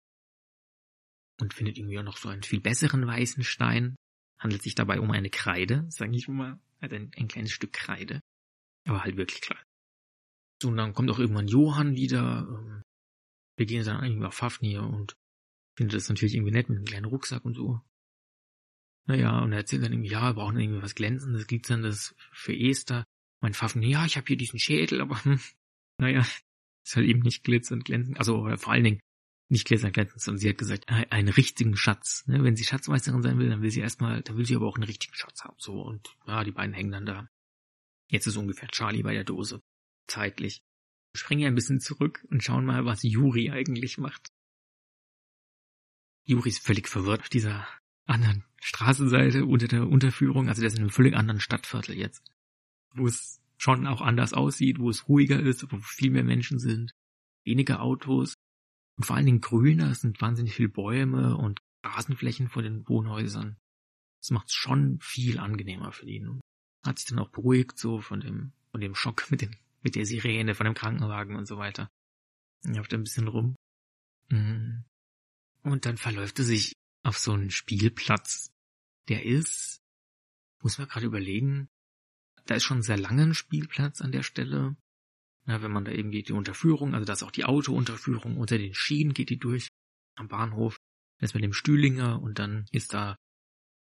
und findet irgendwie auch noch so einen viel besseren weißen Stein. Handelt sich dabei um eine Kreide, sage ich mal. Hat ein, ein kleines Stück Kreide. Aber halt wirklich klein. So, und dann kommt auch irgendwann Johann wieder. Ähm, wir gehen dann irgendwie auf Fafnir und findet das natürlich irgendwie nett mit einem kleinen Rucksack und so. Naja, und er erzählt dann irgendwie, ja, wir brauchen irgendwie was Glänzendes, Glitzerndes für Esther. Mein Fafnir, ja, ich habe hier diesen Schädel, aber hm, naja, ist halt eben nicht glitzernd glänzend. Also vor allen Dingen, nicht Gläser glänzen, sondern sie hat gesagt, einen richtigen Schatz. Ne? Wenn sie Schatzmeisterin sein will, dann will sie erstmal, dann will sie aber auch einen richtigen Schatz haben. So, und ja, die beiden hängen dann da. Jetzt ist ungefähr Charlie bei der Dose. Zeitlich. Wir springen ja ein bisschen zurück und schauen mal, was Juri eigentlich macht. Juri ist völlig verwirrt auf dieser anderen Straßenseite unter der Unterführung. Also der ist in einem völlig anderen Stadtviertel jetzt. Wo es schon auch anders aussieht, wo es ruhiger ist, wo viel mehr Menschen sind, weniger Autos. Und vor allen Dingen grüner, es sind wahnsinnig viele Bäume und Rasenflächen vor den Wohnhäusern. Das macht es schon viel angenehmer für ihn. Hat sich dann auch beruhigt, so von dem, von dem Schock mit dem, mit der Sirene, von dem Krankenwagen und so weiter. Er läuft ein bisschen rum. Mhm. Und dann verläuft er sich auf so einen Spielplatz. Der ist, muss man gerade überlegen, da ist schon sehr lange ein Spielplatz an der Stelle. Ja, wenn man da eben geht, die Unterführung, also da ist auch die Autounterführung, unter den Schienen geht die durch, am Bahnhof, da ist mit dem Stühlinger und dann ist da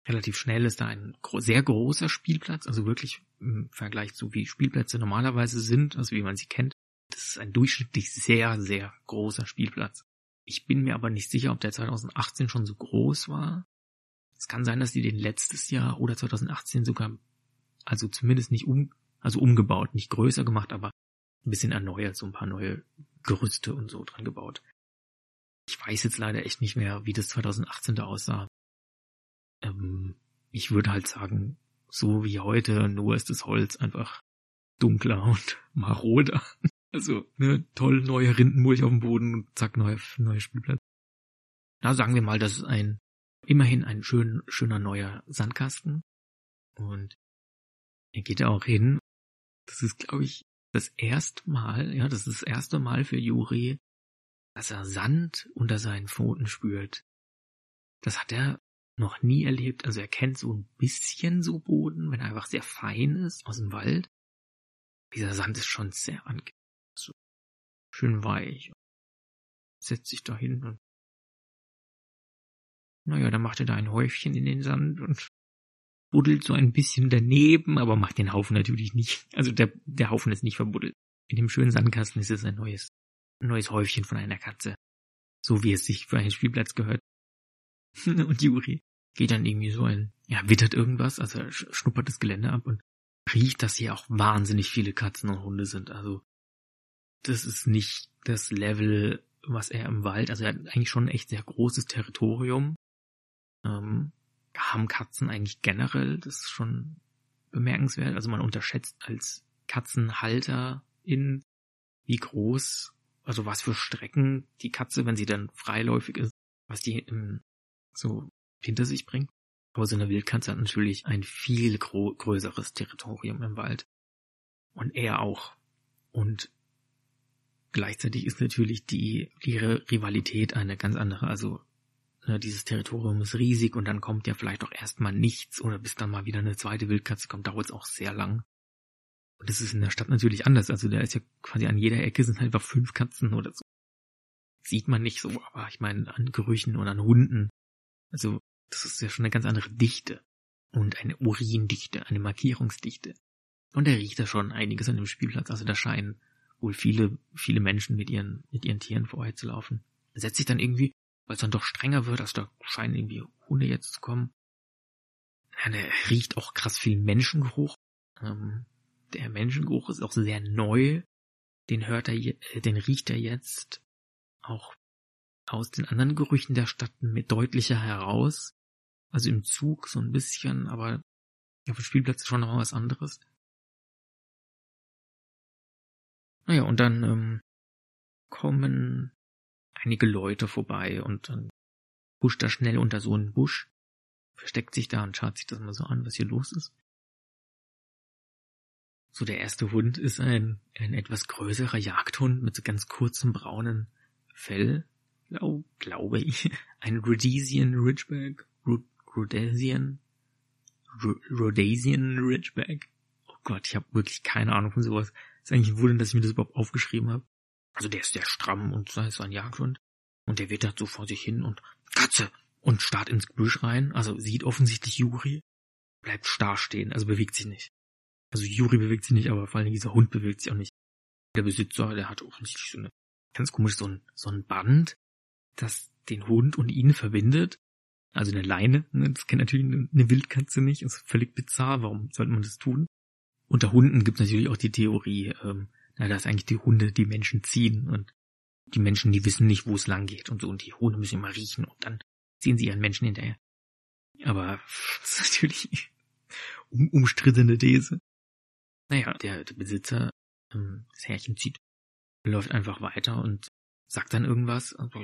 relativ schnell ist da ein sehr großer Spielplatz, also wirklich im Vergleich zu wie Spielplätze normalerweise sind, also wie man sie kennt. Das ist ein durchschnittlich sehr, sehr großer Spielplatz. Ich bin mir aber nicht sicher, ob der 2018 schon so groß war. Es kann sein, dass die den letztes Jahr oder 2018 sogar, also zumindest nicht um, also umgebaut, nicht größer gemacht, aber ein bisschen erneuert, so ein paar neue Gerüste und so dran gebaut. Ich weiß jetzt leider echt nicht mehr, wie das 2018 da aussah. Ähm, ich würde halt sagen, so wie heute, nur ist das Holz einfach dunkler und maroder. Also, ne, toll, neue Rindenmulch auf dem Boden und zack, neuer, neuer Spielplatz. Na, sagen wir mal, das ist ein, immerhin ein schön, schöner neuer Sandkasten. Und er geht da auch hin. Das ist, glaube ich, das erste Mal, ja, das ist das erste Mal für Juri, dass er Sand unter seinen Pfoten spürt. Das hat er noch nie erlebt. Also er kennt so ein bisschen so Boden, wenn er einfach sehr fein ist aus dem Wald. Dieser Sand ist schon sehr angenehm. Schön weich. Setzt sich da hin und naja, dann macht er da ein Häufchen in den Sand und buddelt so ein bisschen daneben, aber macht den Haufen natürlich nicht. Also der, der Haufen ist nicht verbuddelt. In dem schönen Sandkasten ist es ein neues, ein neues Häufchen von einer Katze. So wie es sich für einen Spielplatz gehört. und Juri geht dann irgendwie so ein, ja, wittert irgendwas, also er schnuppert das Gelände ab und riecht, dass hier auch wahnsinnig viele Katzen und Hunde sind. Also das ist nicht das Level, was er im Wald, also er hat eigentlich schon ein echt sehr großes Territorium. Ähm, haben Katzen eigentlich generell, das ist schon bemerkenswert. Also man unterschätzt als Katzenhalter in wie groß, also was für Strecken die Katze, wenn sie dann freiläufig ist, was die im so hinter sich bringt. Aber so eine Wildkatze hat natürlich ein viel größeres Territorium im Wald. Und er auch. Und gleichzeitig ist natürlich die, die Rivalität eine ganz andere. Also ne, dieses Territorium ist riesig und dann kommt ja vielleicht auch erstmal nichts oder bis dann mal wieder eine zweite Wildkatze kommt, dauert es auch sehr lang. Und das ist in der Stadt natürlich anders. Also da ist ja quasi an jeder Ecke sind halt einfach fünf Katzen oder so. Sieht man nicht so, aber ich meine an Gerüchen und an Hunden also, das ist ja schon eine ganz andere Dichte. Und eine Urindichte, eine Markierungsdichte. Und er riecht da schon einiges an dem Spielplatz. Also da scheinen wohl viele, viele Menschen mit ihren, mit ihren Tieren vorher zu laufen. Er setzt sich dann irgendwie, weil es dann doch strenger wird, also da scheinen irgendwie Hunde jetzt zu kommen. Ja, der riecht auch krass viel Menschengeruch. Ähm, der Menschengeruch ist auch sehr neu. Den hört er, äh, den riecht er jetzt auch aus den anderen Gerüchen der Stadt mit deutlicher heraus. Also im Zug so ein bisschen, aber auf dem Spielplatz ist schon noch was anderes. Naja, und dann ähm, kommen einige Leute vorbei und dann huscht er schnell unter so einen Busch, versteckt sich da und schaut sich das mal so an, was hier los ist. So, der erste Hund ist ein, ein etwas größerer Jagdhund mit so ganz kurzem braunen Fell, glaub, glaube ich, ein Rhodesian Ridgeback, Rhodesian, Rhodesian Ridgeback. Oh Gott, ich habe wirklich keine Ahnung von sowas. Ist eigentlich ein Wunder, dass ich mir das überhaupt aufgeschrieben habe. Also der ist sehr stramm und sei es ein Jagdhund. Und der wittert so vor sich hin und Katze und starrt ins Gebüsch rein. Also sieht offensichtlich Juri, bleibt starr stehen, also bewegt sich nicht. Also Juri bewegt sich nicht, aber vor allem dieser Hund bewegt sich auch nicht. Der Besitzer, der hat offensichtlich so eine ganz komisch so ein, so ein Band, das den Hund und ihn verbindet. Also eine Leine, ne? das kennt natürlich eine Wildkatze nicht, ist völlig bizarr, warum sollte man das tun? Unter Hunden gibt es natürlich auch die Theorie, ähm, na, dass eigentlich die Hunde die Menschen ziehen und die Menschen, die wissen nicht, wo es lang geht und so, und die Hunde müssen immer riechen und dann ziehen sie ihren Menschen hinterher. Aber das ist natürlich um, umstrittene These. Naja, der, der Besitzer, ähm, das Herrchen zieht, läuft einfach weiter und sagt dann irgendwas und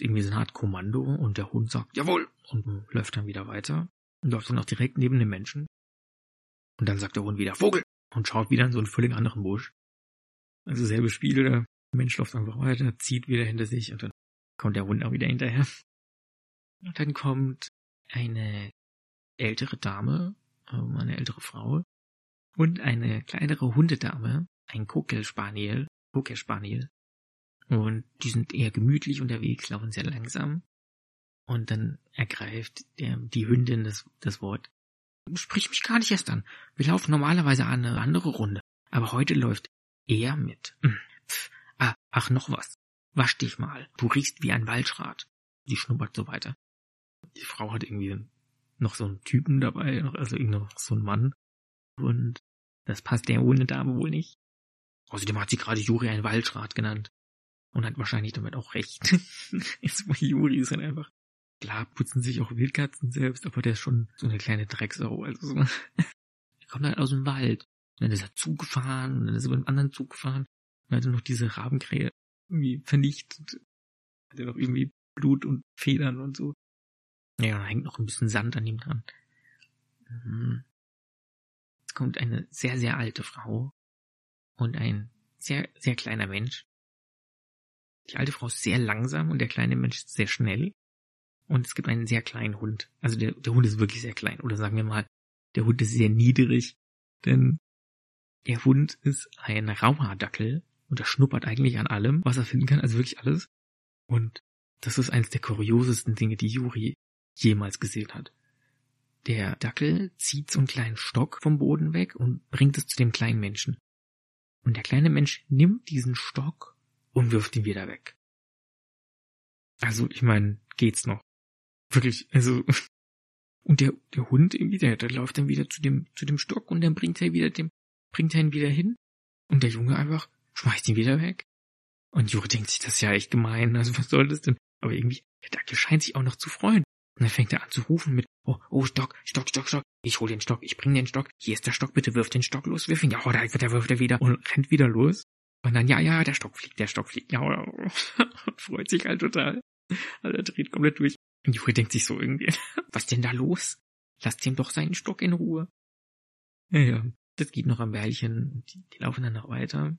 irgendwie so eine Art Kommando und der Hund sagt jawohl und läuft dann wieder weiter und läuft dann auch direkt neben dem Menschen. Und dann sagt der Hund wieder Vogel und schaut wieder in so einen völlig anderen Busch. Also selbe Spiel, der Mensch läuft einfach weiter, zieht wieder hinter sich und dann kommt der Hund auch wieder hinterher. Und dann kommt eine ältere Dame, ähm, eine ältere Frau und eine kleinere Hundedame, ein Kokelspaniel, Cocker Spaniel. Und die sind eher gemütlich unterwegs, laufen sehr langsam. Und dann ergreift der, die Hündin das, das Wort. Sprich mich gar nicht erst an. Wir laufen normalerweise eine andere Runde. Aber heute läuft er mit. Hm. Pff, ah, ach, noch was. Wasch dich mal. Du riechst wie ein Waldschrat. Sie schnuppert so weiter. Die Frau hat irgendwie noch so einen Typen dabei, also irgendwie noch so einen Mann. Und das passt der ohne Dame wohl nicht. Außerdem hat sie gerade Juri ein Waldschrat genannt. Und hat wahrscheinlich damit auch recht. Juri ist dann einfach, klar putzen sich auch Wildkatzen selbst, aber der ist schon so eine kleine Drecksau. Also so. Er kommt halt aus dem Wald. Und dann ist er zugefahren und dann ist er über einen anderen Zug gefahren. Und hat er noch diese Rabenkrähe irgendwie vernichtet. Hat er noch irgendwie Blut und Federn und so. Ja, da hängt noch ein bisschen Sand an ihm dran. Mhm. Jetzt kommt eine sehr, sehr alte Frau und ein sehr, sehr kleiner Mensch. Die alte Frau ist sehr langsam und der kleine Mensch ist sehr schnell. Und es gibt einen sehr kleinen Hund. Also der, der Hund ist wirklich sehr klein. Oder sagen wir mal, der Hund ist sehr niedrig. Denn der Hund ist ein Rauhaardackel und er schnuppert eigentlich an allem, was er finden kann. Also wirklich alles. Und das ist eines der kuriosesten Dinge, die Juri jemals gesehen hat. Der Dackel zieht so einen kleinen Stock vom Boden weg und bringt es zu dem kleinen Menschen. Und der kleine Mensch nimmt diesen Stock und wirft ihn wieder weg. Also, ich meine, geht's noch. Wirklich, also. Und der, der Hund irgendwie, der, der läuft dann wieder zu dem, zu dem Stock und dann bringt er wieder dem, bringt er ihn wieder hin. Und der Junge einfach schmeißt ihn wieder weg. Und Juri denkt sich, das ist ja echt gemein. Also was soll das denn? Aber irgendwie, der Dackel scheint sich auch noch zu freuen. Und dann fängt er an zu rufen mit, oh, oh, Stock, Stock, Stock, Stock. Ich hol den Stock, ich bring den Stock. Hier ist der Stock, bitte wirf den Stock los, wirf ihn. Ja, da der wirft er wieder und rennt wieder los. Und dann, ja, ja, der Stock fliegt, der Stock fliegt. Ja, und freut sich halt total. Also er dreht komplett durch. Juri denkt sich so irgendwie, was denn da los? Lasst ihm doch seinen Stock in Ruhe. Ja, ja, das geht noch am Bärlchen. Die, die laufen dann noch weiter.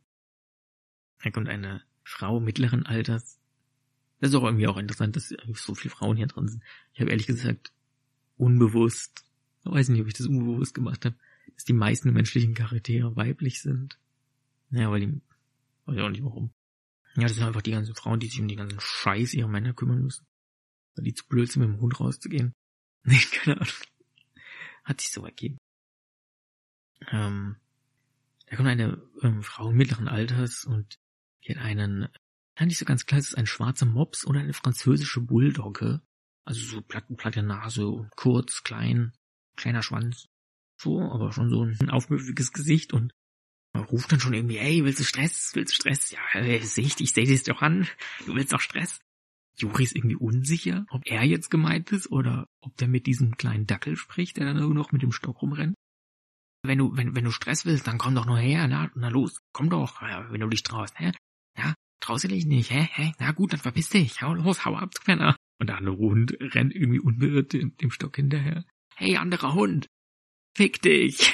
Da kommt eine Frau mittleren Alters, das ist auch irgendwie auch interessant, dass so viele Frauen hier drin sind. Ich habe ehrlich gesagt unbewusst, ich weiß nicht, ob ich das unbewusst gemacht habe, dass die meisten menschlichen Charaktere weiblich sind. Ja, weil die, weiß ich auch nicht warum. Ja, das sind einfach die ganzen Frauen, die sich um die ganzen Scheiß ihrer Männer kümmern müssen. Weil die zu blöd sind, mit dem Hund rauszugehen. Nee, keine Ahnung. Hat sich so ergeben. Ähm, da kommt eine ähm, Frau mittleren Alters und die hat einen ja, nicht so ganz klar, ist es ein schwarzer Mops oder eine französische Bulldogge. Also so platt, platte Nase und kurz, klein, kleiner Schwanz. So, aber schon so ein aufmüpfiges Gesicht und man ruft dann schon irgendwie, hey, willst du Stress? Willst du Stress? Ja, äh, sehe ich dich, sehe dich doch an. Du willst doch Stress. Juri ist irgendwie unsicher, ob er jetzt gemeint ist oder ob der mit diesem kleinen Dackel spricht, der dann nur noch mit dem Stock rumrennt. Wenn du, wenn, wenn du Stress willst, dann komm doch nur her, na, na los, komm doch, wenn du dich traust, hä? Ja, traust du dich nicht, hä, hä? Na gut, dann verpiss dich, hau los, hau ab, du Penner. Und der andere Hund rennt irgendwie unbeirrt dem, dem Stock hinterher. Hey, anderer Hund, fick dich.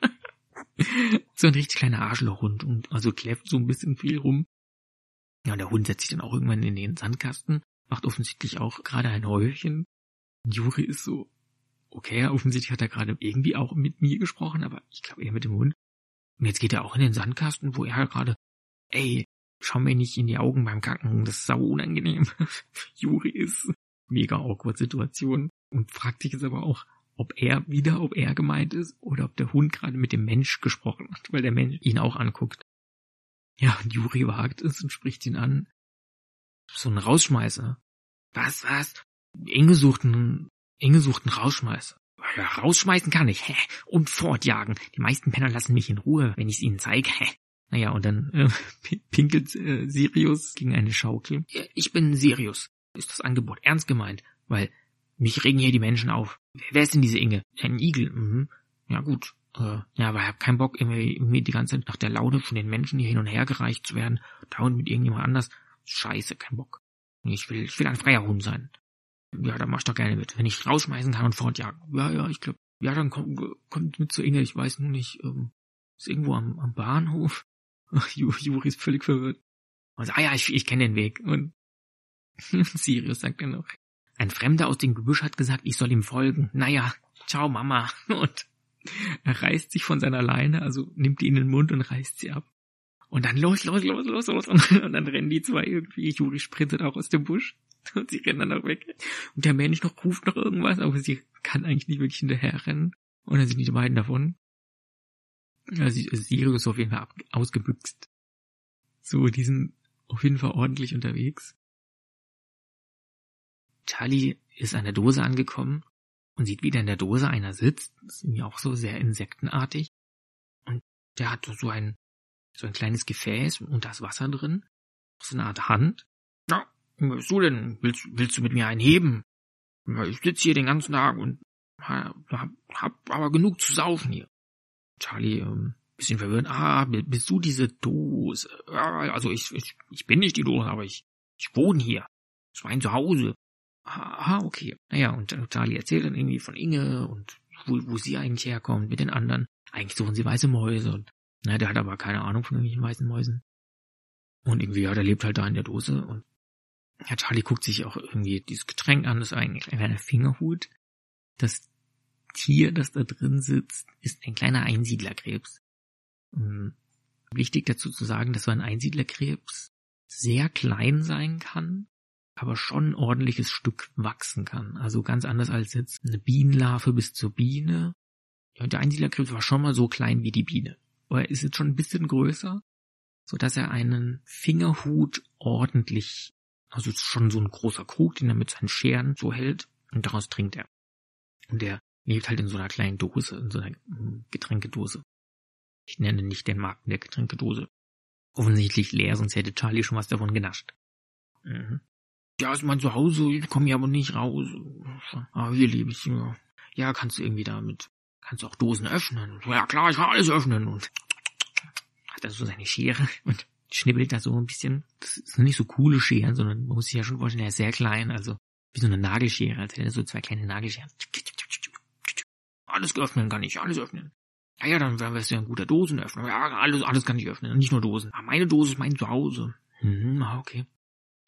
so ein richtig kleiner Arschlochhund und also kläfft so ein bisschen viel rum. Ja, und der Hund setzt sich dann auch irgendwann in den Sandkasten, macht offensichtlich auch gerade ein Häufchen. Und Juri ist so, okay, offensichtlich hat er gerade irgendwie auch mit mir gesprochen, aber ich glaube eher mit dem Hund. Und jetzt geht er auch in den Sandkasten, wo er gerade, ey, schau mir nicht in die Augen beim Kacken, das ist sau unangenehm. Juri ist mega awkward Situation und fragt sich jetzt aber auch, ob er wieder, ob er gemeint ist oder ob der Hund gerade mit dem Mensch gesprochen hat, weil der Mensch ihn auch anguckt. Ja, und Juri wagt es und spricht ihn an. So ein Rausschmeißer. Was, was? Inge sucht einen, Inge sucht einen Rausschmeißer. Ja, rausschmeißen kann ich, hä? Und fortjagen. Die meisten Penner lassen mich in Ruhe, wenn ich's ihnen zeige, hä? Naja, und dann äh, pinkelt äh, Sirius gegen eine Schaukel. Ich bin Sirius, ist das Angebot ernst gemeint, weil mich regen hier die Menschen auf. Wer ist denn diese Inge? Ein Igel. Mhm. Ja gut. Äh, ja, aber ich hab keinen Bock, irgendwie, irgendwie die ganze Zeit nach der Laune von den Menschen hier hin und her gereicht zu werden. Dauernd mit irgendjemand anders. Scheiße, kein Bock. Ich will, ich will ein freier Hund sein. Ja, dann mach ich doch gerne mit. Wenn ich rausschmeißen kann und fortjagen. Ja, ja, ich glaube. Ja, dann kommt, kommt mit zu Inge. Ich weiß nur nicht, ähm, ist irgendwo am, am Bahnhof. Juri ist völlig verwirrt. Und sagt, ah ja, ich, ich kenne den Weg. Und Sirius sagt dann noch, ein Fremder aus dem Gebüsch hat gesagt, ich soll ihm folgen. Naja, ciao Mama. Und er reißt sich von seiner Leine, also nimmt die in den Mund und reißt sie ab. Und dann los, los, los, los, los. Und dann rennen die zwei irgendwie. Juri sprintet auch aus dem Busch. Und sie rennen dann auch weg. Und der Mensch noch ruft noch irgendwas, aber sie kann eigentlich nicht wirklich hinterher rennen. Und dann sind die beiden davon. Also Sirius ist auf jeden Fall ausgebüxt. So, die sind auf jeden Fall ordentlich unterwegs. Charlie ist an der Dose angekommen und sieht, wie da in der Dose einer sitzt. Das ist irgendwie auch so sehr insektenartig. Und der hat so ein, so ein kleines Gefäß und da ist Wasser drin. So eine Art Hand. Na, was bist du denn? Willst, willst du mit mir einen heben? Ich sitze hier den ganzen Tag und hab, hab aber genug zu saufen hier. Charlie, ähm, bisschen verwirrt. Ah, bist du diese Dose? Ja, also ich, ich, ich bin nicht die Dose, aber ich, ich wohne hier. Das ist mein Zuhause. Ah, okay. Naja, und Charlie erzählt dann irgendwie von Inge und wo, wo sie eigentlich herkommt mit den anderen. Eigentlich suchen sie weiße Mäuse und na, der hat aber keine Ahnung von irgendwelchen weißen Mäusen. Und irgendwie, ja, der lebt halt da in der Dose und ja, Charlie guckt sich auch irgendwie dieses Getränk an, das ist eigentlich ein kleiner Fingerhut. Das Tier, das da drin sitzt, ist ein kleiner Einsiedlerkrebs. Ähm, wichtig dazu zu sagen, dass so ein Einsiedlerkrebs sehr klein sein kann, aber schon ein ordentliches Stück wachsen kann. Also ganz anders als jetzt eine Bienenlarve bis zur Biene. Ja, der Einsiedlerkrebs war schon mal so klein wie die Biene. Aber er ist jetzt schon ein bisschen größer, so dass er einen Fingerhut ordentlich, also schon so ein großer Krug, den er mit seinen Scheren so hält und daraus trinkt er. Und er lebt halt in so einer kleinen Dose, in so einer hm, Getränkedose. Ich nenne nicht den Marken der Getränkedose. Offensichtlich leer, sonst hätte Charlie schon was davon genascht. Mhm. Ja, ist mein Zuhause, ich komme hier aber nicht raus. Aber hier lebe ich. Ja. ja, kannst du irgendwie damit, kannst du auch Dosen öffnen. Ja klar, ich kann alles öffnen. Und hat er so seine Schere und schnibbelt da so ein bisschen. Das sind nicht so coole Scheren, sondern man muss sich ja schon vorstellen, er ist sehr klein, also wie so eine Nagelschere, als hätte er so zwei kleine Nagelscheren. Alles öffnen kann ich, alles öffnen. Ja, ja, dann wärst du ja ein guter Dosenöffner. Ja, alles, alles kann ich öffnen, nicht nur Dosen. Aber meine Dose ist mein Zuhause. Hm, okay.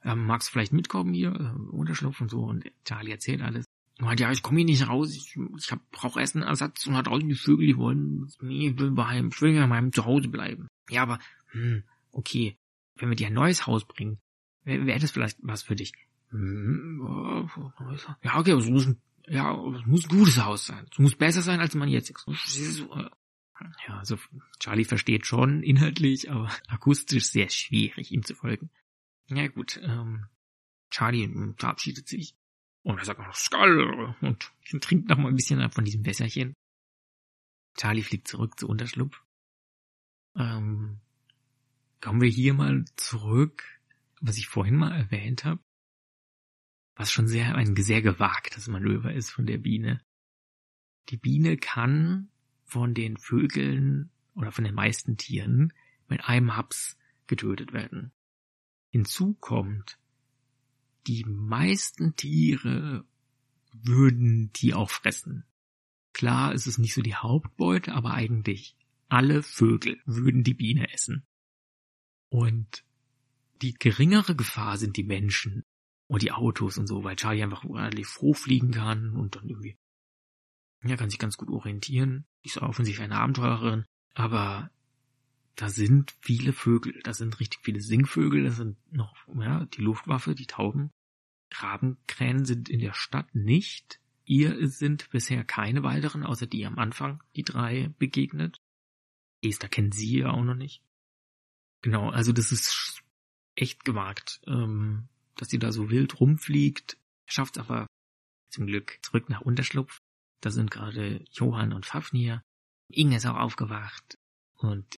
Ähm, magst du vielleicht mitkommen hier? Äh, Unterschlupf und so. Und Charlie erzählt alles. Und meint, ja, ich komme hier nicht raus. Ich, ich hab, brauche Essenersatz und da draußen die Vögel, die wollen, nee, ich will bei ich will ja in meinem Zuhause bleiben. Ja, aber, hm, okay. Wenn wir dir ein neues Haus bringen, wäre wär das vielleicht was für dich. Hm, ja, okay, aber es muss ein, ja, es muss ein gutes Haus sein. Es muss besser sein, als man jetzt ist. Ja, also Charlie versteht schon inhaltlich, aber akustisch sehr schwierig, ihm zu folgen. Ja gut, ähm, Charlie verabschiedet sich und er sagt noch Skull und trinkt noch mal ein bisschen von diesem Wässerchen. Charlie fliegt zurück zu Unterschlupf. Ähm, kommen wir hier mal zurück, was ich vorhin mal erwähnt habe, was schon sehr ein sehr gewagtes Manöver ist von der Biene. Die Biene kann von den Vögeln oder von den meisten Tieren mit einem Haps getötet werden. Hinzu kommt, die meisten Tiere würden die auch fressen. Klar ist es nicht so die Hauptbeute, aber eigentlich alle Vögel würden die Biene essen. Und die geringere Gefahr sind die Menschen und die Autos und so, weil Charlie einfach relativ froh fliegen kann und dann irgendwie ja, kann sich ganz gut orientieren. Die ist offensichtlich eine Abenteurerin. Aber da sind viele Vögel. Da sind richtig viele Singvögel. Da sind noch, ja, die Luftwaffe, die Tauben. Rabenkrähen sind in der Stadt nicht. Ihr sind bisher keine weiteren, außer die am Anfang, die drei begegnet. Esther kennen sie ja auch noch nicht. Genau, also das ist echt gewagt, ähm, dass sie da so wild rumfliegt. Schafft aber zum Glück zurück nach Unterschlupf. Da sind gerade Johann und Fafnir. Inge ist auch aufgewacht. Und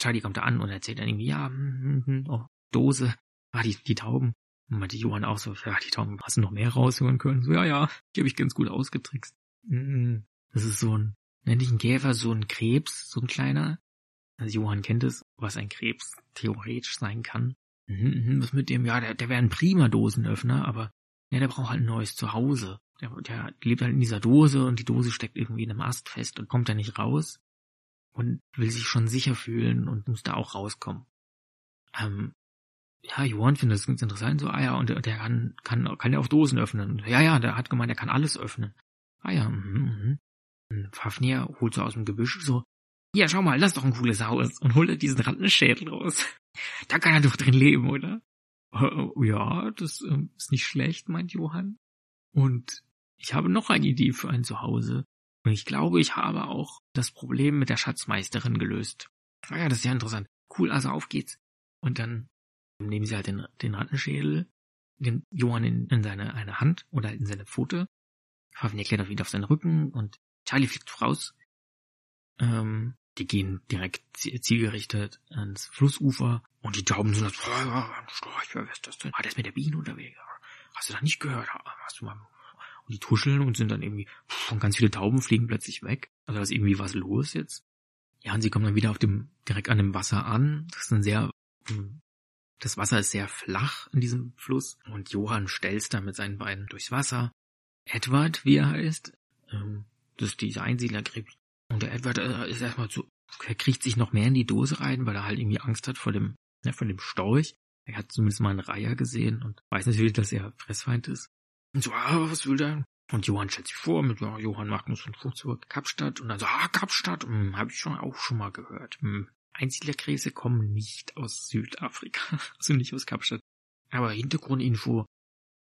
Charlie kommt da an und erzählt dann irgendwie, ja, hm, hm, oh, Dose. Ah, die, die Tauben. Und meinte Johann auch so, ja, die Tauben, hast du noch mehr raushören können? So, ja, ja, die habe ich ganz gut ausgetrickst. Das ist so ein, nenne ich einen Käfer, so ein Krebs, so ein kleiner. Also Johann kennt es, was ein Krebs theoretisch sein kann. Was mit dem, ja, der, der wäre ein prima Dosenöffner, aber ja, der braucht halt ein neues Zuhause. Der, der lebt halt in dieser Dose und die Dose steckt irgendwie in einem Ast fest und kommt da nicht raus und will sich schon sicher fühlen und muss da auch rauskommen. Ähm, ja, Johann findet das ganz interessant, so, ah ja, und der, kann, kann, kann ja auch Dosen öffnen. Ja, ja, der hat gemeint, er kann alles öffnen. Ah ja, mhm, mhm. Fafnir holt so aus dem Gebüsch so, ja, schau mal, das ist doch ein cooles Haus und holt diesen Rattenschädel raus. Da kann er doch drin leben, oder? Oh, ja, das äh, ist nicht schlecht, meint Johann. Und ich habe noch eine Idee für ein Zuhause. Und ich glaube, ich habe auch das Problem mit der Schatzmeisterin gelöst. Ah ja, das ist ja interessant. Cool, also auf geht's. Und dann nehmen sie halt den, den Rattenschädel, den Johann in, in seine eine Hand oder in seine Pfote. Fafnir klettert wieder auf seinen Rücken und Charlie fliegt raus. Ähm, Die gehen direkt zielgerichtet ans Flussufer und die Tauben sind das, oh, ein Storch, wer ist das denn? Ah, der ist mit der Biene unterwegs. Hast du da nicht gehört? Hast du mal und die tuscheln und sind dann irgendwie, und ganz viele Tauben fliegen plötzlich weg. Also da ist irgendwie was los jetzt. Ja, und sie kommen dann wieder auf dem, direkt an dem Wasser an. Das ist ein sehr, hm, das Wasser ist sehr flach in diesem Fluss. Und Johann stelzt da mit seinen Beinen durchs Wasser. Edward, wie er heißt, ähm, das ist dieser Einsiedlerkrebs. Und der Edward äh, ist erstmal so, er kriegt sich noch mehr in die Dose rein, weil er halt irgendwie Angst hat vor dem, ja, vor dem Storch. Er hat zumindest mal einen Reiher gesehen und weiß natürlich, dass er Fressfeind ist. Und so, ah, was will der? Und Johann stellt sich vor mit ja, Johann Magnus und Fuchsburg, Kapstadt. Und dann so, ah, Kapstadt, hm, habe ich schon auch schon mal gehört. Hm. Einsiedlerkrebse kommen nicht aus Südafrika, also nicht aus Kapstadt. Aber Hintergrundinfo,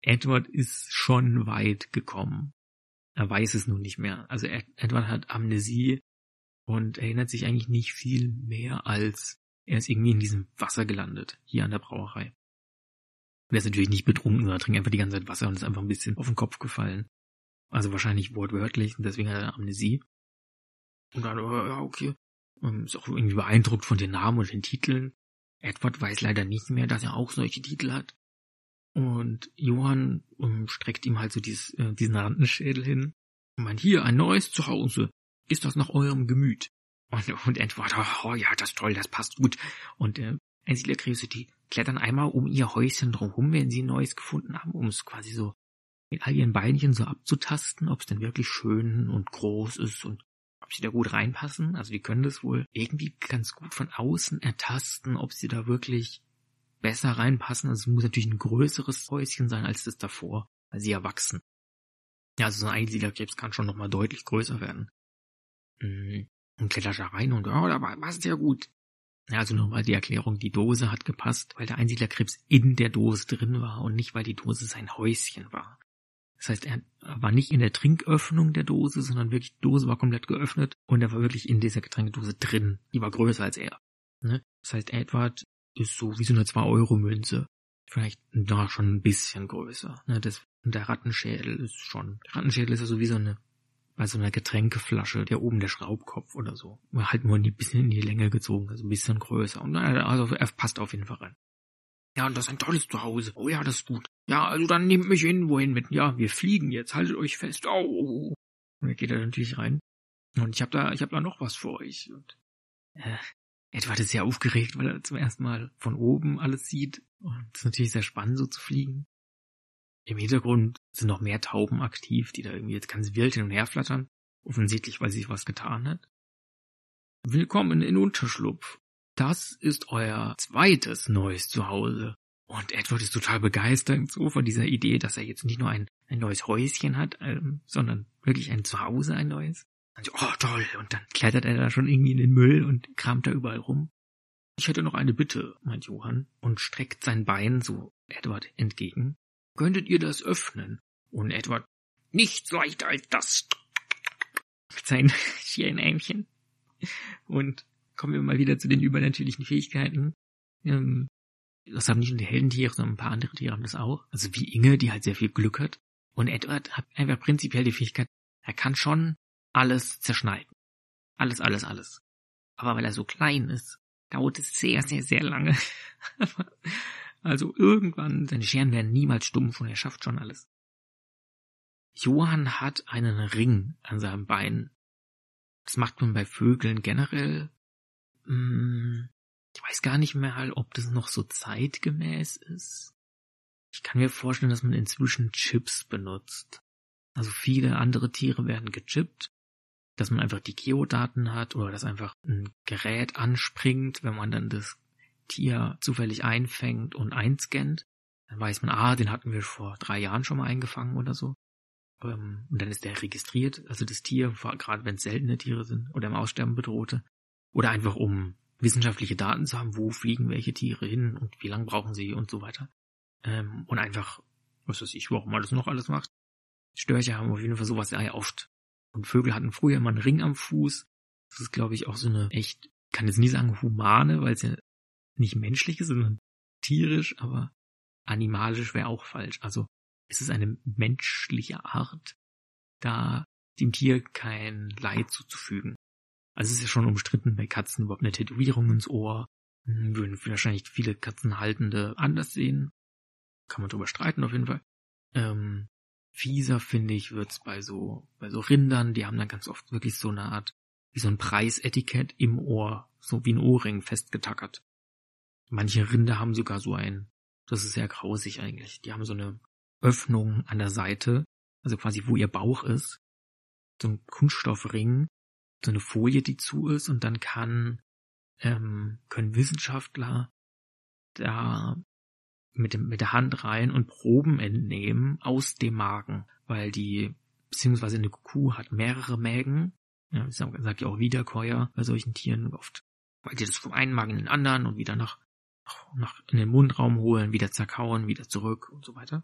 Edward ist schon weit gekommen. Er weiß es nun nicht mehr. Also Edward hat Amnesie und erinnert sich eigentlich nicht viel mehr als er ist irgendwie in diesem Wasser gelandet, hier an der Brauerei. Er ist natürlich nicht betrunken, sondern trinkt einfach die ganze Zeit Wasser und ist einfach ein bisschen auf den Kopf gefallen. Also wahrscheinlich wortwörtlich, und deswegen hat er Amnesie. Und dann, ja, okay. Ähm, ist auch irgendwie beeindruckt von den Namen und den Titeln. Edward weiß leider nicht mehr, dass er auch solche Titel hat. Und Johann um, ähm, streckt ihm halt so dieses, äh, diesen Randenschädel hin. Und meint, hier, ein neues Zuhause. Ist das nach eurem Gemüt? Und, und Edward, oh, oh ja, das ist toll, das passt gut. Und äh, Einsiedlerkrebse, die klettern einmal um ihr Häuschen drumherum, wenn sie ein neues gefunden haben, um es quasi so mit all ihren Beinchen so abzutasten, ob es denn wirklich schön und groß ist und ob sie da gut reinpassen. Also die können das wohl irgendwie ganz gut von außen ertasten, ob sie da wirklich besser reinpassen. Also es muss natürlich ein größeres Häuschen sein als das davor, weil sie ja wachsen. Ja, also so ein Einsiedlerkrebs kann schon nochmal deutlich größer werden. Mhm. Und klettert da rein und, oh, da passt ja gut. Ja, also nochmal die Erklärung, die Dose hat gepasst, weil der Einsiedlerkrebs in der Dose drin war und nicht, weil die Dose sein Häuschen war. Das heißt, er war nicht in der Trinköffnung der Dose, sondern wirklich, die Dose war komplett geöffnet und er war wirklich in dieser Getränkedose drin. Die war größer als er. Ne? Das heißt, Edward ist so wie so eine 2-Euro-Münze. Vielleicht da schon ein bisschen größer. Ne? Das, der Rattenschädel ist schon, der Rattenschädel ist ja so wie so eine bei so einer Getränkeflasche, der oben der Schraubkopf oder so. Halt nur ein bisschen in die Länge gezogen, also ein bisschen größer. Und also er passt auf jeden Fall rein. Ja, und das ist ein tolles Zuhause. Oh ja, das ist gut. Ja, also dann nehmt mich hin, wohin mit. Ja, wir fliegen jetzt, haltet euch fest. Oh. Und dann geht er natürlich rein. Und ich hab da, ich hab da noch was für euch. Und äh, Edward ist sehr aufgeregt, weil er zum ersten Mal von oben alles sieht. Und es ist natürlich sehr spannend, so zu fliegen. Im Hintergrund sind noch mehr Tauben aktiv, die da irgendwie jetzt ganz wild hin und her flattern. Offensichtlich, weil sich was getan hat. Willkommen in Unterschlupf. Das ist euer zweites neues Zuhause. Und Edward ist total begeistert so von dieser Idee, dass er jetzt nicht nur ein, ein neues Häuschen hat, ähm, sondern wirklich ein Zuhause, ein neues. Und so, oh toll, und dann klettert er da schon irgendwie in den Müll und kramt da überall rum. Ich hätte noch eine Bitte, meint Johann, und streckt sein Bein so Edward entgegen. Könntet ihr das öffnen? Und Edward, nichts leichter als das. Sein Schirnämchen. Und kommen wir mal wieder zu den übernatürlichen Fähigkeiten. Ähm, das haben nicht nur die Heldentiere, sondern ein paar andere Tiere haben das auch. Also wie Inge, die halt sehr viel Glück hat. Und Edward hat einfach prinzipiell die Fähigkeit, er kann schon alles zerschneiden. Alles, alles, alles. Aber weil er so klein ist, dauert es sehr, sehr, sehr lange. Also irgendwann, seine Scheren werden niemals stumpf und er schafft schon alles. Johann hat einen Ring an seinem Bein. Das macht man bei Vögeln generell. Hm, ich weiß gar nicht mehr, ob das noch so zeitgemäß ist. Ich kann mir vorstellen, dass man inzwischen Chips benutzt. Also viele andere Tiere werden gechippt, dass man einfach die Geodaten hat oder dass einfach ein Gerät anspringt, wenn man dann das Tier zufällig einfängt und einscannt, dann weiß man, ah, den hatten wir vor drei Jahren schon mal eingefangen oder so. Ähm, und dann ist der registriert, also das Tier, gerade wenn es seltene Tiere sind oder im Aussterben bedrohte. Oder einfach um wissenschaftliche Daten zu haben, wo fliegen welche Tiere hin und wie lange brauchen sie und so weiter. Ähm, und einfach, was weiß ich, warum man das noch alles macht. Störche haben auf jeden Fall sowas sehr oft. Und Vögel hatten früher immer einen Ring am Fuß. Das ist, glaube ich, auch so eine echt, kann jetzt nie sagen humane, weil es ja nicht menschlich ist, sondern tierisch, aber animalisch wäre auch falsch. Also es ist eine menschliche Art, da dem Tier kein Leid zuzufügen. Also es ist ja schon umstritten, bei Katzen überhaupt eine Tätowierung ins Ohr. Hm, würden wahrscheinlich viele Katzenhaltende anders sehen. Kann man drüber streiten auf jeden Fall. Ähm, fieser finde ich wird's bei so bei so Rindern, die haben dann ganz oft wirklich so eine Art wie so ein Preisetikett im Ohr, so wie ein Ohrring festgetackert. Manche Rinder haben sogar so ein, das ist sehr grausig eigentlich. Die haben so eine Öffnung an der Seite, also quasi wo ihr Bauch ist, so ein Kunststoffring, so eine Folie, die zu ist. Und dann kann ähm, können Wissenschaftler da mit, dem, mit der Hand rein und Proben entnehmen aus dem Magen, weil die, beziehungsweise eine Kuh hat mehrere Mägen, ja, ich sag, ja auch Wiederkäuer bei solchen Tieren oft, weil die das vom einen Magen in den anderen und wieder nach, nach in den Mundraum holen, wieder zerkauen, wieder zurück und so weiter.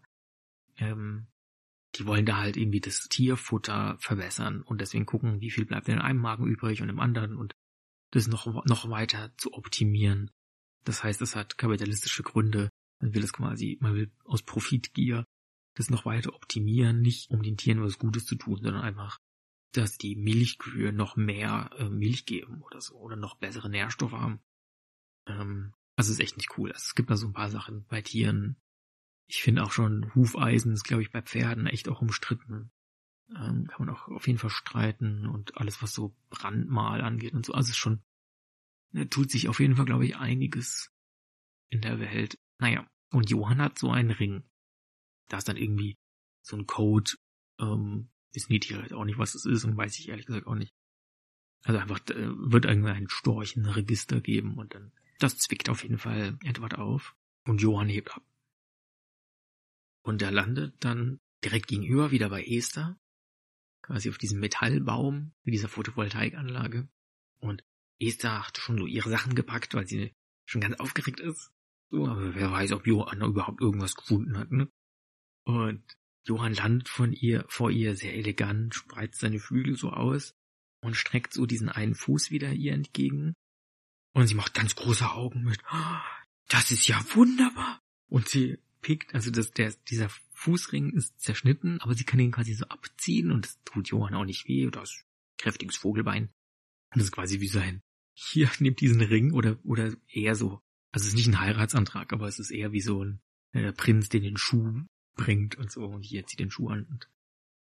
Ähm, die wollen da halt irgendwie das Tierfutter verbessern und deswegen gucken, wie viel bleibt in einem Magen übrig und im anderen und das noch, noch weiter zu optimieren. Das heißt, es hat kapitalistische Gründe. Man will es quasi, man will aus Profitgier das noch weiter optimieren, nicht um den Tieren was Gutes zu tun, sondern einfach, dass die Milchkühe noch mehr äh, Milch geben oder so oder noch bessere Nährstoffe haben. Ähm, also ist echt nicht cool. Also es gibt da so ein paar Sachen bei Tieren. Ich finde auch schon Hufeisen ist, glaube ich, bei Pferden echt auch umstritten. Ähm, kann man auch auf jeden Fall streiten und alles, was so Brandmal angeht und so. Also es schon, ne, tut sich auf jeden Fall, glaube ich, einiges in der Welt. Naja, und Johann hat so einen Ring. Da ist dann irgendwie so ein Code, ähm, wissen die Tiere auch nicht, was das ist und weiß ich ehrlich gesagt auch nicht. Also einfach äh, wird irgendein Storchenregister geben und dann, das zwickt auf jeden Fall Edward auf und Johann hebt ab. Und er landet dann direkt gegenüber wieder bei Esther quasi auf diesem Metallbaum mit dieser Photovoltaikanlage. Und Esther hat schon so ihre Sachen gepackt, weil sie schon ganz aufgeregt ist. So, aber wer weiß, ob Johann überhaupt irgendwas gefunden hat, ne? Und Johann landet von ihr, vor ihr sehr elegant, spreizt seine Flügel so aus und streckt so diesen einen Fuß wieder ihr entgegen. Und sie macht ganz große Augen mit, oh, das ist ja wunderbar. Und sie pickt, also das, der, dieser Fußring ist zerschnitten, aber sie kann ihn quasi so abziehen und das tut Johann auch nicht weh, oder ist kräftiges Vogelbein. Und das ist quasi wie sein, hier, nimmt diesen Ring oder, oder eher so, also es ist nicht ein Heiratsantrag, aber es ist eher wie so ein äh, Prinz, den den Schuh bringt und so und hier zieht den Schuh an und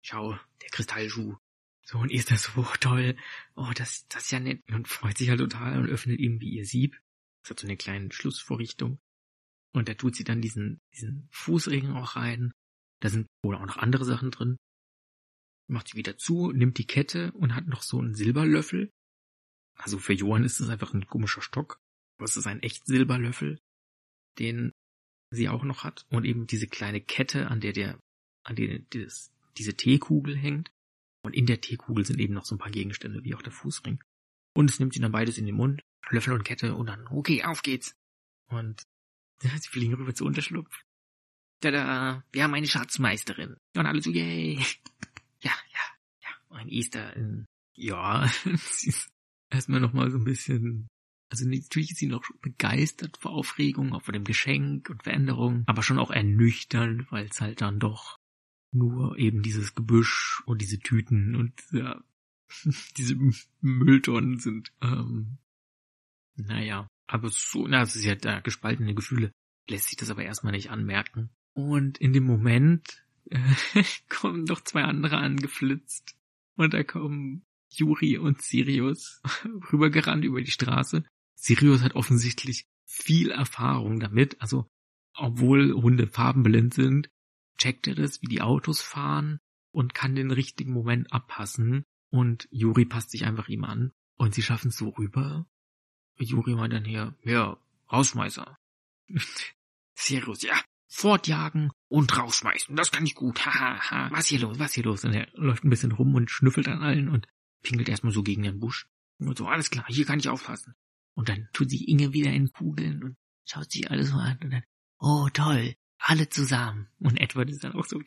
schau, der Kristallschuh. So, und ist das so toll. Oh, das, das ist ja nett. Und freut sich halt total und öffnet ihm wie ihr Sieb. Das hat so eine kleine Schlussvorrichtung. Und da tut sie dann diesen, diesen Fußring auch rein. Da sind wohl auch noch andere Sachen drin. Macht sie wieder zu, nimmt die Kette und hat noch so einen Silberlöffel. Also für Johann ist es einfach ein komischer Stock. Aber es ist ein echt Silberlöffel, den sie auch noch hat. Und eben diese kleine Kette, an der der, an der dieses, diese Teekugel hängt. Und in der Teekugel sind eben noch so ein paar Gegenstände, wie auch der Fußring. Und es nimmt sie dann beides in den Mund, Löffel und Kette und dann, okay, auf geht's. Und Sie fliegen rüber zu Unterschlupf. Tada, wir haben eine Schatzmeisterin. Und alle so, yay. Ja, ja, ja. Ein Easter in, ja. Erstmal nochmal so ein bisschen, also natürlich ist sie noch begeistert vor Aufregung, auch vor dem Geschenk und Veränderung, aber schon auch ernüchternd, weil es halt dann doch nur eben dieses Gebüsch und diese Tüten und ja, diese Mülltonnen sind. Ähm, naja, aber so, na, es ist ja da gespaltene Gefühle, lässt sich das aber erstmal nicht anmerken. Und in dem Moment äh, kommen noch zwei andere angeflitzt. Und da kommen Juri und Sirius rübergerannt über die Straße. Sirius hat offensichtlich viel Erfahrung damit, also obwohl Hunde farbenblind sind, checkt er das, wie die Autos fahren und kann den richtigen Moment abpassen. Und Juri passt sich einfach ihm an. Und sie schaffen es so rüber Juri meint dann hier, ja, Rausschmeißer. Sirius, ja, fortjagen und rausschmeißen, das kann ich gut, haha, ha, was hier los, was hier los? Und er läuft ein bisschen rum und schnüffelt an allen und pingelt erstmal so gegen den Busch. Und so, alles klar, hier kann ich aufpassen. Und dann tut sich Inge wieder in Kugeln und schaut sich alles so an und dann, oh toll, alle zusammen. Und Edward ist dann auch so,